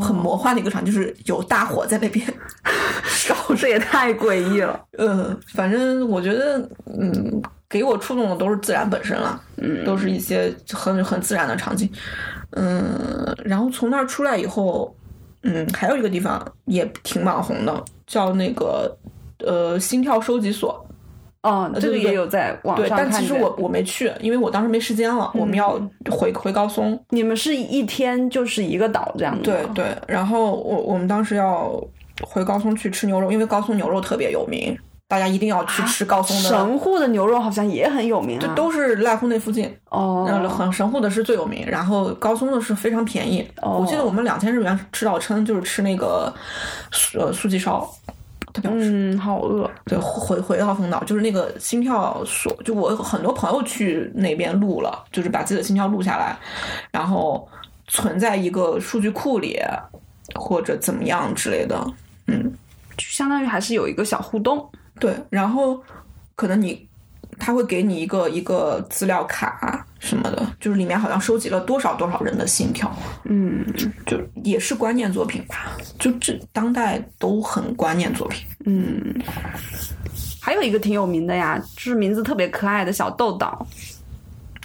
很魔幻的一个场景，就是有大火在那边 烧这也太诡异了。呃，反正我觉得，嗯，给我触动的都是自然本身了，嗯，都是一些很很自然的场景，嗯，然后从那儿出来以后，嗯，还有一个地方也挺网红的，叫那个呃心跳收集所，哦，这个对对也有在网对，上看见但其实我我没去，因为我当时没时间了，我们要回回高松，你们是一天就是一个岛这样的？对对，然后我我们当时要回高松去吃牛肉，因为高松牛肉特别有名，大家一定要去吃高松的。神户的牛肉好像也很有名啊。都是濑户那附近，哦，呃，很神户的是最有名，然后高松的是非常便宜。哦我记得我们两千日元吃到撑，就是吃那个呃素鸡烧，特别好吃。嗯，好饿。对，回回到丰岛，就是那个心跳所，就我有很多朋友去那边录了，就是把自己的心跳录下来，然后存在一个数据库里，或者怎么样之类的。嗯，就相当于还是有一个小互动。对，然后可能你他会给你一个一个资料卡什么的，就是里面好像收集了多少多少人的心跳，嗯就也是观念作品吧，就这当代都很观念作品。嗯，还有一个挺有名的呀，就是名字特别可爱的小豆岛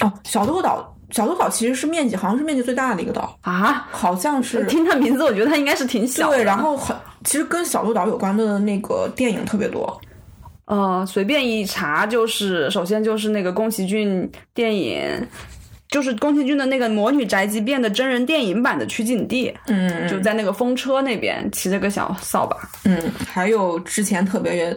哦，小豆岛，小豆岛其实是面积好像是面积最大的一个岛，啊。好像是听它名字，我觉得它应该是挺小的。对，然后很其实跟小豆岛有关的那个电影特别多。呃，随便一查就是，首先就是那个宫崎骏电影，就是宫崎骏的那个《魔女宅急便》的真人电影版的取景地，嗯就在那个风车那边骑着个小扫把。嗯，还有之前特别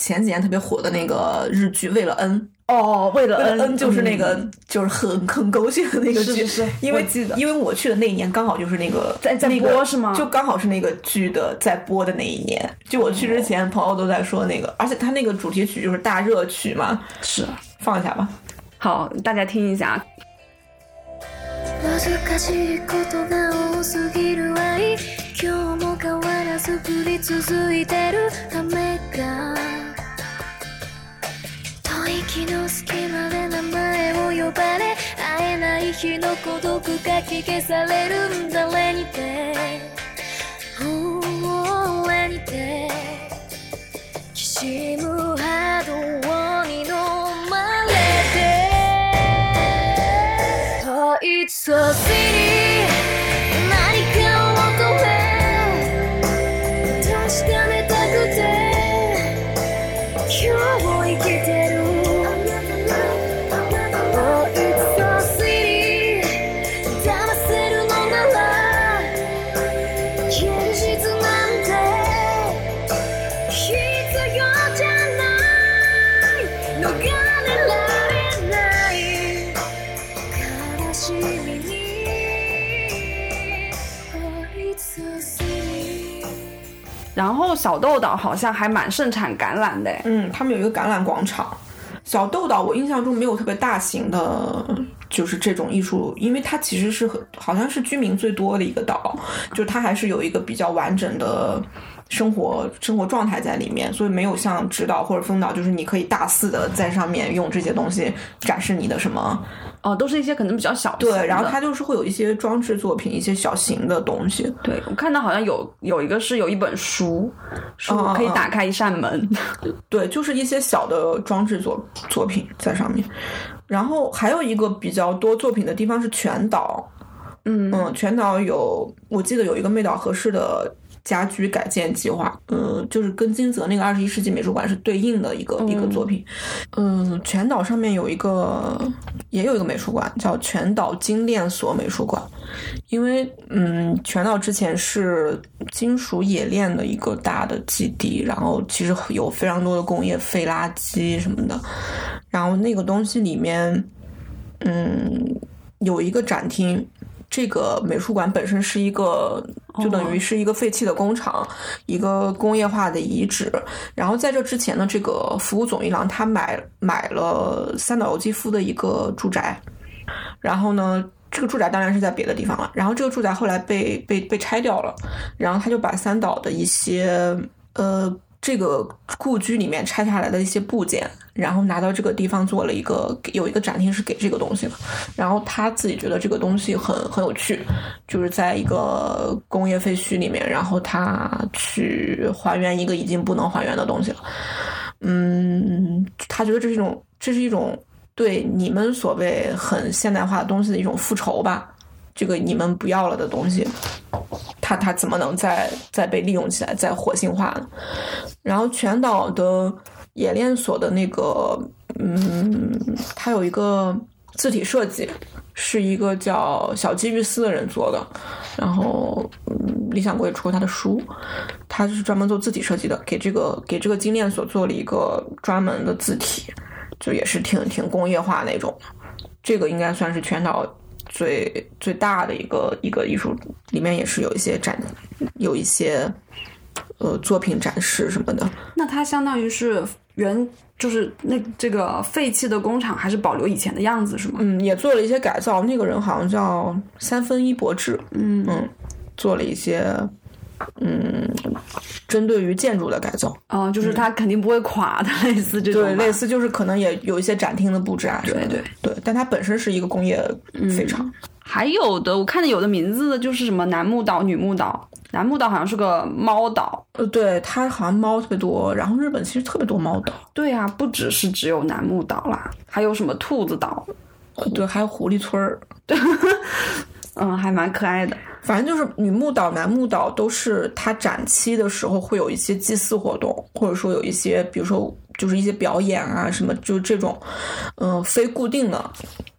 前几年特别火的那个日剧《为了恩》。哦，为了为了恩恩就是那个，就是很 很狗血的那个剧，是是是因为记得因为我去的那一年刚好就是那个在在那个播是吗就刚好是那个剧的在播的那一年。就我去之前，朋友都在说那个，而且他那个主题曲就是大热曲嘛，是放一下吧。好，大家听一下。息の隙間で名前を呼ばれ会えない日の孤独かき消される誰にて。俺にて。きしむ波動に飲まれて Oh, it's so city 何かを小豆岛好像还蛮盛产橄榄的，嗯，他们有一个橄榄广场。小豆岛我印象中没有特别大型的，就是这种艺术，因为它其实是很好像是居民最多的一个岛，就它还是有一个比较完整的生活生活状态在里面，所以没有像直岛或者丰岛，就是你可以大肆的在上面用这些东西展示你的什么。哦，都是一些可能比较小型的对，然后它就是会有一些装置作品，一些小型的东西。对我看到好像有有一个是有一本书，书可以打开一扇门，对，就是一些小的装置作作品在上面。然后还有一个比较多作品的地方是全岛，嗯嗯，全岛有我记得有一个妹岛合适的家居改建计划，嗯，就是跟金泽那个二十一世纪美术馆是对应的一个、一个作品。嗯，全岛上面有一个也有一个美术馆叫全岛精炼所美术馆，因为嗯，全岛之前是金属冶炼的一个大的基地，然后其实有非常多的工业废垃圾什么的，然后那个东西里面，嗯，有一个展厅。这个美术馆本身是一个，就等于是一个废弃的工厂，一个工业化的遗址。然后在这之前呢，这个服务总一郎他买买了三岛由纪夫的一个住宅，然后呢，这个住宅当然是在别的地方了。然后这个住宅后来被被被拆掉了，然后他就把三岛的一些呃这个故居里面拆下来的一些部件，然后拿到这个地方做了一个有一个展厅是给这个东西的。然后他自己觉得这个东西很很有趣，就是在一个工业废墟里面，然后他去还原一个已经不能还原的东西了。嗯，他觉得这是一种，这是一种对你们所谓很现代化的东西的一种复仇吧。这个你们不要了的东西，它它怎么能再再被利用起来，再活性化呢？然后全岛的冶炼所的那个，嗯，它有一个字体设计，是一个叫小基玉斯的人做的。然后，嗯，理想国也出过他的书，他是专门做字体设计的，给这个给这个精炼所做了一个专门的字体，就也是挺挺工业化那种。这个应该算是全岛最最大的一个一个艺术，里面也是有一些展，有一些呃作品展示什么的。那它相当于是原就是那这个废弃的工厂还是保留以前的样子是吗？嗯，也做了一些改造。那个人好像叫三分一博志，嗯嗯，做了一些嗯针对于建筑的改造。哦，就是它肯定不会垮的，类似这种。对，类似就是可能也有一些展厅的布置啊什么的。对对但它本身是一个工业废厂。还有的，我看的有的名字的就是什么楠木岛、女木岛。楠木岛好像是个猫岛。呃，对，它好像猫特别多，然后日本其实特别多猫岛。对啊，不只是只有楠木岛啦，还有什么兔子岛，呃对，还有狐狸村儿。嗯，还蛮可爱的。反正就是女木岛、男木岛都是它展期的时候会有一些祭祀活动，或者说有一些，比如说就是一些表演啊什么，就这种，嗯、非固定的，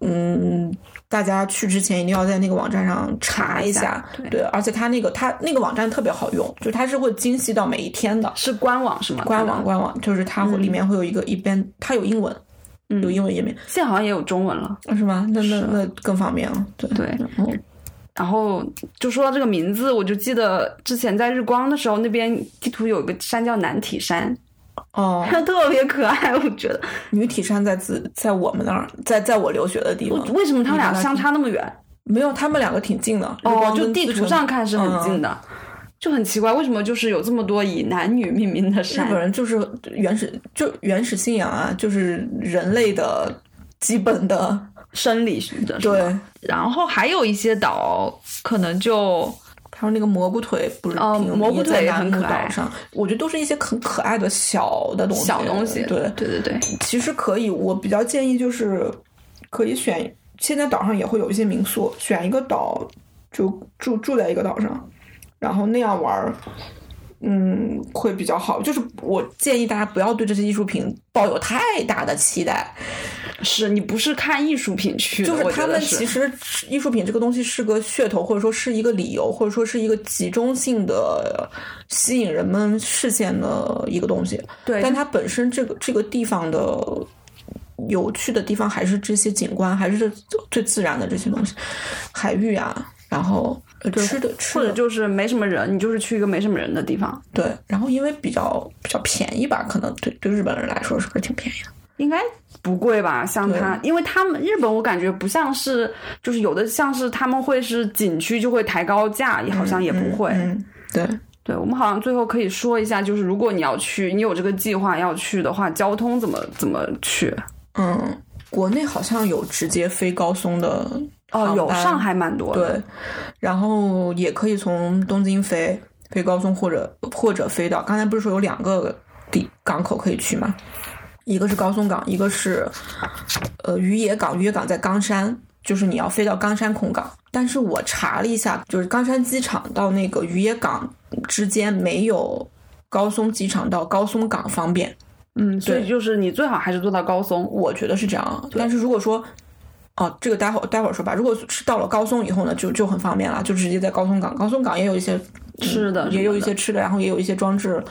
嗯，大家去之前一定要在那个网站上查一下，对而且它那个它那个网站特别好用，就它是会精细到每一天的，是官网是吗？官网官网就是它会里面会有一个一边它有英文，有英文页面，现在好像也有中文了。是吗？那那那更方便了，对对然后然后就说到这个名字，我就记得之前在日光的时候，那边地图有一个山叫南体山，哦，它 特别可爱，我觉得。女体山在自在我们那儿，在在我留学的地方，为什么他们俩相差那么远？没有，他们两个挺近的。哦，就地图上看是很近嗯的，就很奇怪，为什么就是有这么多以男女命名的山日？本人就是原始，就原始信仰啊，就是人类的基本的生理的是吧？对。然后还有一些岛可能就还有那个蘑菇腿，不是哦蘑菇腿也很可爱。上，我觉得都是一些很可爱的小的东西，小东西，对，对对对，其实可以，我比较建议就是可以选，现在岛上也会有一些民宿，选一个岛就住住在一个岛上，然后那样玩儿，嗯，会比较好。就是我建议大家不要对这些艺术品抱有太大的期待，是你不是看艺术品去的，就是他们其实艺术品这个东西是个噱头，或者说是一个理由，或者说是一个集中性的吸引人们视线的一个东西。对但它本身这个这个地方的有趣的地方还是这些景观，还是最自然的这些东西，海域啊，然后呃吃的吃的或者就是没什么人，你就是去一个没什么人的地方，对，然后因为比较比较便宜吧，可能对对日本人来说是不是挺便宜的？应该不贵吧？像它，因为他们日本我感觉不像是，就是有的像是他们会是景区就会抬高价，也好像也不会。嗯，对，对，我们好像最后可以说一下，就是如果你要去，你有这个计划要去的话，交通怎么怎么去？嗯，国内好像有直接飞高松的哦，有上海蛮多的。对，然后也可以从东京飞飞高松，或者或者飞到刚才不是说有两个地港口可以去吗？一个是高松港，一个是呃渔野港，渔野港在冈山，就是你要飞到冈山空港。但是我查了一下，就是冈山机场到那个渔野港之间没有高松机场到高松港方便。嗯，所以就是你最好还是坐到高松。我觉得是这样。但是如果说，哦，这个待会儿待会儿说吧。如果是到了高松以后呢，就就很方便了，就直接在高松港。高松港也有一些嗯吃的也有一些吃的，然后也有一些装置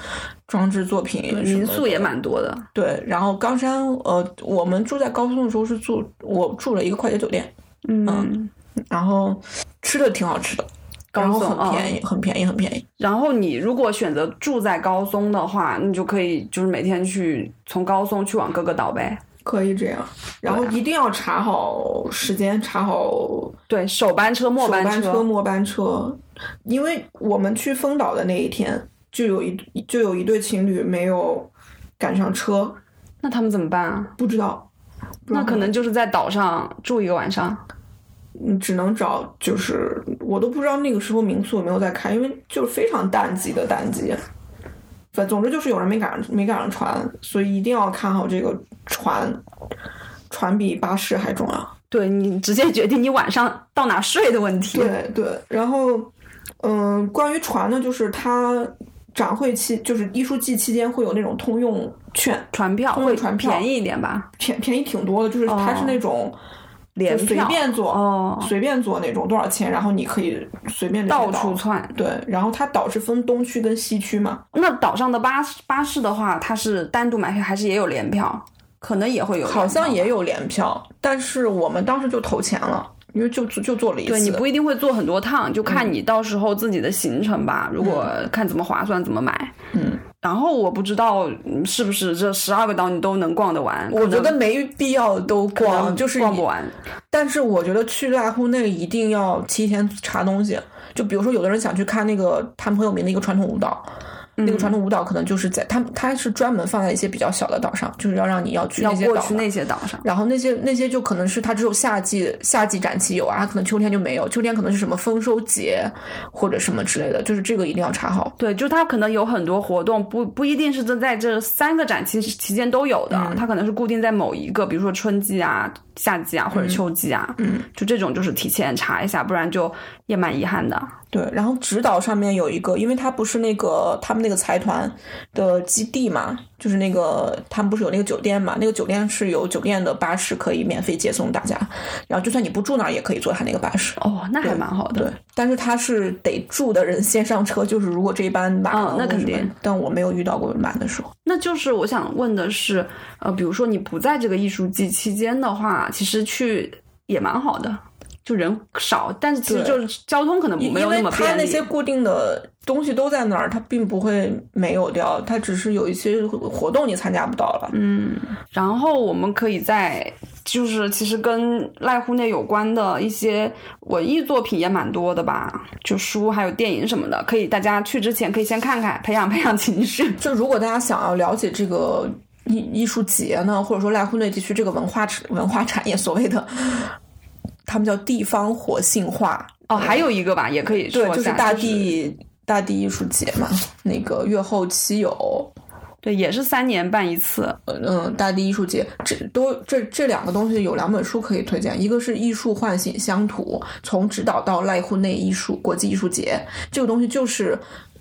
装置作品民宿也蛮多的。对。然后冈山，呃，我们住在高松的时候是住我住了一个快捷酒店，嗯，然后吃的挺好吃的，高然后松很便宜，很便宜，很便宜。然后你如果选择住在高松的话，你就可以就是每天去从高松去往各个岛呗。可以这样，然后一定要查好时间，查好对，首班车、末班车，车、末班车，因为我们去丰岛的那一天，就有一就有一对情侣没有赶上车，那他们怎么办啊？不知道，不知道那可能就是在岛上住一个晚上。你只能找，就是我都不知道那个时候民宿有没有在开，因为就是非常淡季的淡季。反总之就是有人没赶上没赶上船，所以一定要看好这个船，船比巴士还重要。对你直接决定你晚上到哪睡的问题。对对，然后，嗯、关于船呢，就是它展会期，就是艺术季期间会有那种通用券，船票会通用船票便宜一点吧？便便宜挺多的，就是它是哦那种联票随便坐，哦，随便坐那种，多少钱，然后你可以随便到处窜。对，然后它岛是分东区跟西区嘛，那岛上的巴士巴士的话，它是单独买票还是也有联票？可能也会有好像也有联票，但是我们当时就投钱了，因为就就就做了一次。对你不一定会坐很多趟，就看你到时候自己的行程吧。如果看怎么划算怎么买。嗯，然后我不知道嗯是不是这十二个岛你都能逛得完。我觉得没必要都逛，就是逛不完。但是我觉得去濑户内一定要提前查东西，就比如说有的人想去看那个他们很有名的一个传统舞蹈。那个传统舞蹈可能就是在他们，它是专门放在一些比较小的岛上，就是要让你要去要那些岛上。过去那些岛上。然后那些那些就可能是它只有夏季夏季展期有啊，它可能秋天就没有，秋天可能是什么丰收节或者什么之类的，就是这个一定要查好。对，就它可能有很多活动，不不一定是这在这三个展期期间都有的，嗯它可能是固定在某一个，比如说春季啊、夏季啊或者秋季啊，嗯，就这种就是提前查一下，不然就也蛮遗憾的。对，然后直岛上面有一个，因为它不是那个他们那个财团的基地嘛，就是那个他们不是有那个酒店嘛，那个酒店是有酒店的巴士可以免费接送大家，然后就算你不住那儿也可以坐他那个巴士。哦，那还蛮好的。对，但是他是得住的人先上车，就是如果这一班满了，嗯那肯定但我没有遇到过满的时候。那就是我想问的是，呃，比如说你不在这个艺术季期间的话，其实去也蛮好的，就人少，但是其实就是交通可能没有那因为它么便利。那些固定的东西都在那儿，它并不会没有掉，它只是有一些活动你参加不到了。嗯，然后我们可以在就是其实跟濑户内有关的一些文艺作品也蛮多的吧，就书还有电影什么的，可以大家去之前可以先看看，培养培养情绪。就如果大家想要了解这个艺艺术节呢，或者说濑户内地区这个文化产文化产业，所谓的他们叫地方活性化哦，还有一个吧，也可以说对，就是大地、大地艺术节嘛，那个月后期有。对，也是三年办一次。嗯，大地艺术节，这都这这两个东西有两本书可以推荐，一个是《艺术唤醒乡土：从指导到濑户内艺术国际艺术节》，这个东西就是，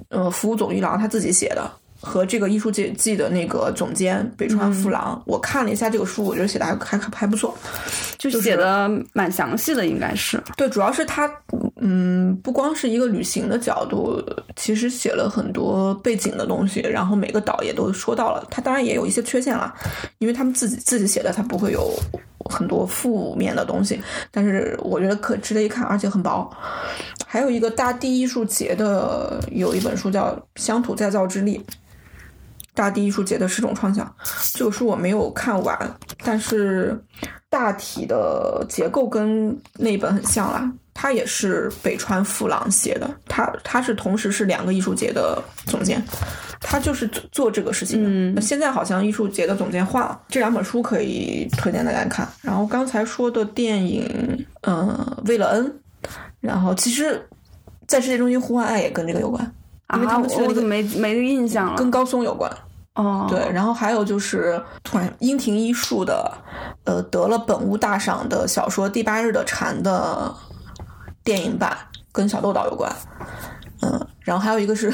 呃，服务总一郎他自己写的，和这个艺术界季的那个总监北川富郎，我看了一下这个书，我觉得写的还还还不错。就写的蛮详细的，应该是。对，主要是他，嗯，不光是一个旅行的角度，其实写了很多背景的东西，然后每个岛也都说到了。他当然也有一些缺陷啦，因为他们自己自己写的，他不会有很多负面的东西，但是我觉得可值得一看，而且很薄。还有一个大地艺术节的有一本书叫《乡土再造之力》，大地艺术节的十种创想。这个书我没有看完，但是大体的结构跟那本很像啦。他也是北川富朗写的，他他是同时是两个艺术节的总监，他就是做做这个事情的。嗯现在好像艺术节的总监换了，这两本书可以推荐大家看。然后刚才说的电影，呃，为了恩，然后其实，在世界中心呼唤爱也跟这个有关，因为他啊，们去了一个我怎么没没印象了？跟高松有关。哦，对，然后还有就是突然樱庭一树的，呃，得了本屋大赏的小说《第八日的蝉》的电影版，跟小豆岛有关。嗯，然后还有一个是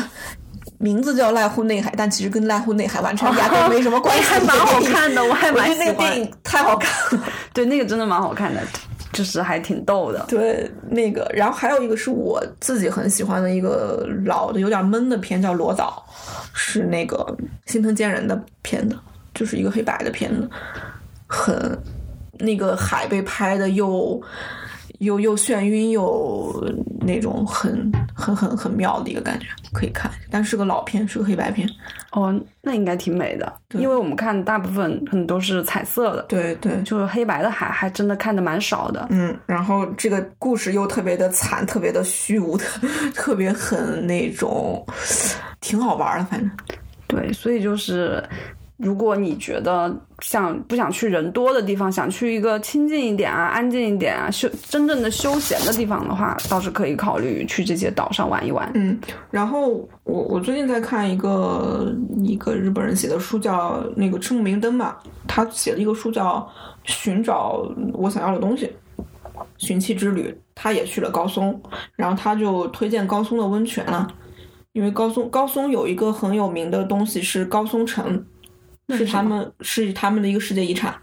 名字叫濑户内海，但其实跟濑户内海完全压根没什么关系，还蛮好看的，我还蛮喜欢。个电影太好看了。对，那个真的蛮好看的，就是还挺逗的。对，那个，然后还有一个是我自己很喜欢的一个老的有点闷的片，叫《罗导》，是那个心疼贱人的片子，就是一个黑白的片子，很那个海被拍的又又又眩晕又那种很很很很妙的一个感觉，可以看，但是个老片，是个黑白片。哦，那应该挺美的，因为我们看大部分可能都是彩色的，对对，就是黑白的还还真的看的蛮少的。嗯，然后这个故事又特别的惨，特别的虚无的，特别很那种，挺好玩的，反正。对，所以就是，如果你觉得想不想去人多的地方，想去一个清静一点啊、安静一点啊、休真正的休闲的地方的话，倒是可以考虑去这些岛上玩一玩。嗯，然后我我最近在看一个一个日本人写的书，叫那个赤木明灯吧，他写了一个书叫《寻找我想要的东西》，寻气之旅。他也去了高松，然后他就推荐高松的温泉了，因为高松高松有一个很有名的东西是高松城，是他们是他们的一个世界遗产，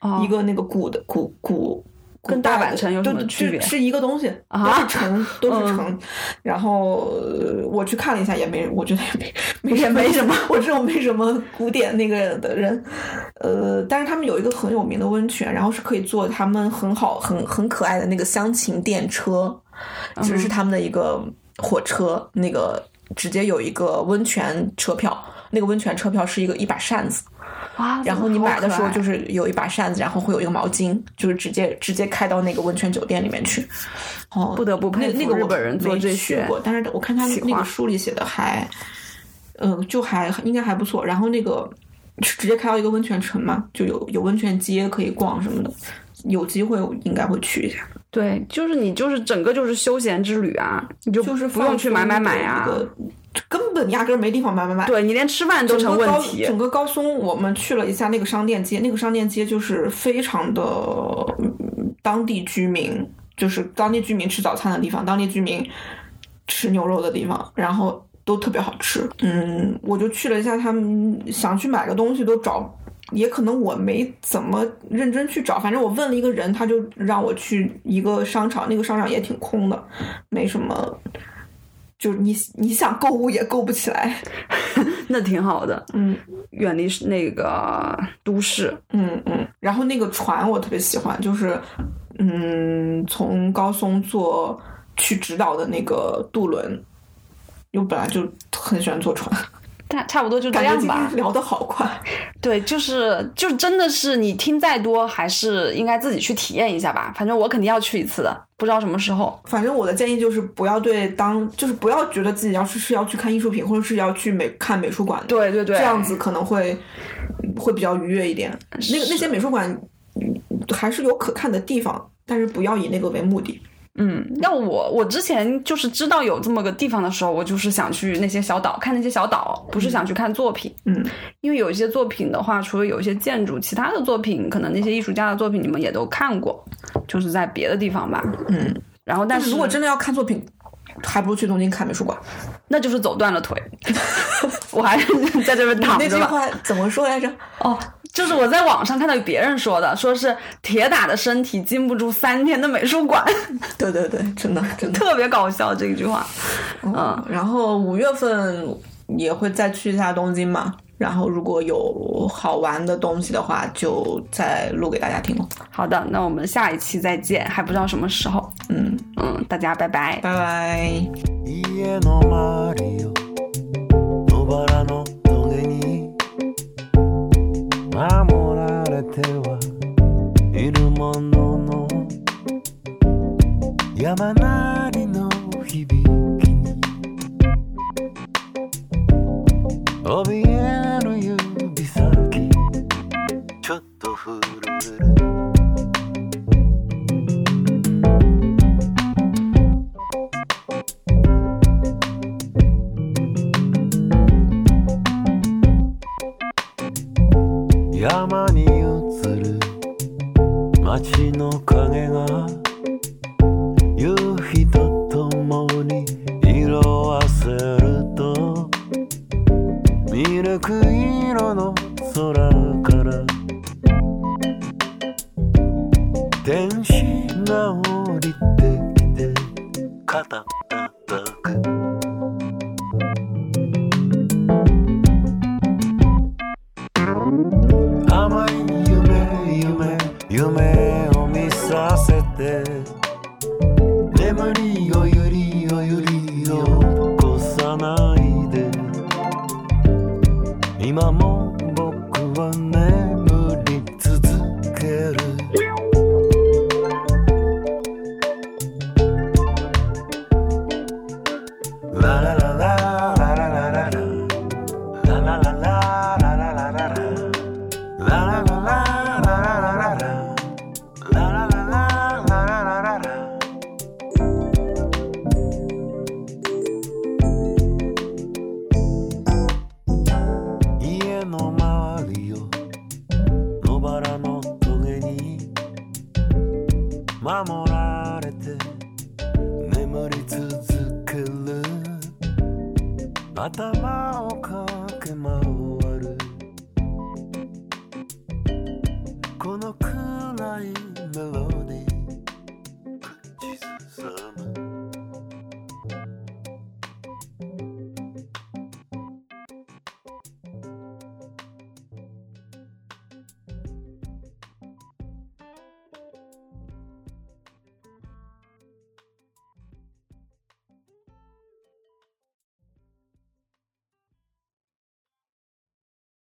哦一个那个古的古古。古跟大阪城有什么对区别是是一个东西，啊都是城，都是嗯城。然后呃我去看了一下，也没，我觉得也没没也没什么我这种没什么古典那个的人，呃，但是他们有一个很有名的温泉，然后是可以坐他们很好、很很可爱的那个乡情电车，只是他们的一个火车，那个直接有一个温泉车票，那个温泉车票是一个一把扇子。哇，然后你买的时候就是有一把扇子，然后会有一个毛巾，就是直接直接开到那个温泉酒店里面去。哦，不得不佩服那那个我日本人做没这些去过，但是我看他那个书里写的还，嗯、就还应该还不错。然后那个直接开到一个温泉城嘛，就有有温泉街可以逛什么的，有机会我应该会去一下。对，就是你就是整个就是休闲之旅啊，你就就是不用去买买买啊，啊，根本压根儿没地方买买买。对你连吃饭都成问题。整个高松，我们去了一下那个商店街，那个商店街就是非常的、嗯当地居民，就是当地居民吃早餐的地方，当地居民吃牛肉的地方，然后都特别好吃。嗯，我就去了一下，他们想去买个东西都找。也可能我没怎么认真去找，反正我问了一个人，他就让我去一个商场，那个商场也挺空的，没什么，就是你你想购物也购不起来。那挺好的，嗯，远离那个都市。嗯嗯，然后那个船我特别喜欢，就是嗯，从高松坐去直岛的那个渡轮，因为我本来就很喜欢坐船，差差不多就这样吧。聊得好快。对，就是就真的是你听再多，还是应该自己去体验一下吧。反正我肯定要去一次的，不知道什么时候。反正我的建议就是不要对当，就是不要觉得自己要是是要去看艺术品，或者是要去美看美术馆的，对对对，这样子可能会会比较愉悦一点。那个那些美术馆嗯还是有可看的地方，但是不要以那个为目的。嗯，那我我之前就是知道有这么个地方的时候，我就是想去那些小岛看那些小岛，不是想去看作品。嗯，因为有一些作品的话，除了有一些建筑，其他的作品可能那些艺术家的作品你们也都看过，就是在别的地方吧。嗯，然后但是但是如果真的要看作品，还不如去东京看美术馆。那就是走断了腿，我还是在这边躺着吧。那句话怎么说来着？哦，就是我在网上看到别人说的，说是铁打的身体经不住三天的美术馆，对对对，真的真的。特别搞笑这一句话。嗯，然后五月份也会再去一下东京嘛，然后如果有好玩的东西的话，就再录给大家听了。好的，那我们下一期再见，还不知道什么时候。嗯，嗯，大家拜拜。拜拜。守られてはいるものの山なりの響きに。怯える指先ちょっと震える。山に映る。街の影が夕日とともに色あせるとミルク色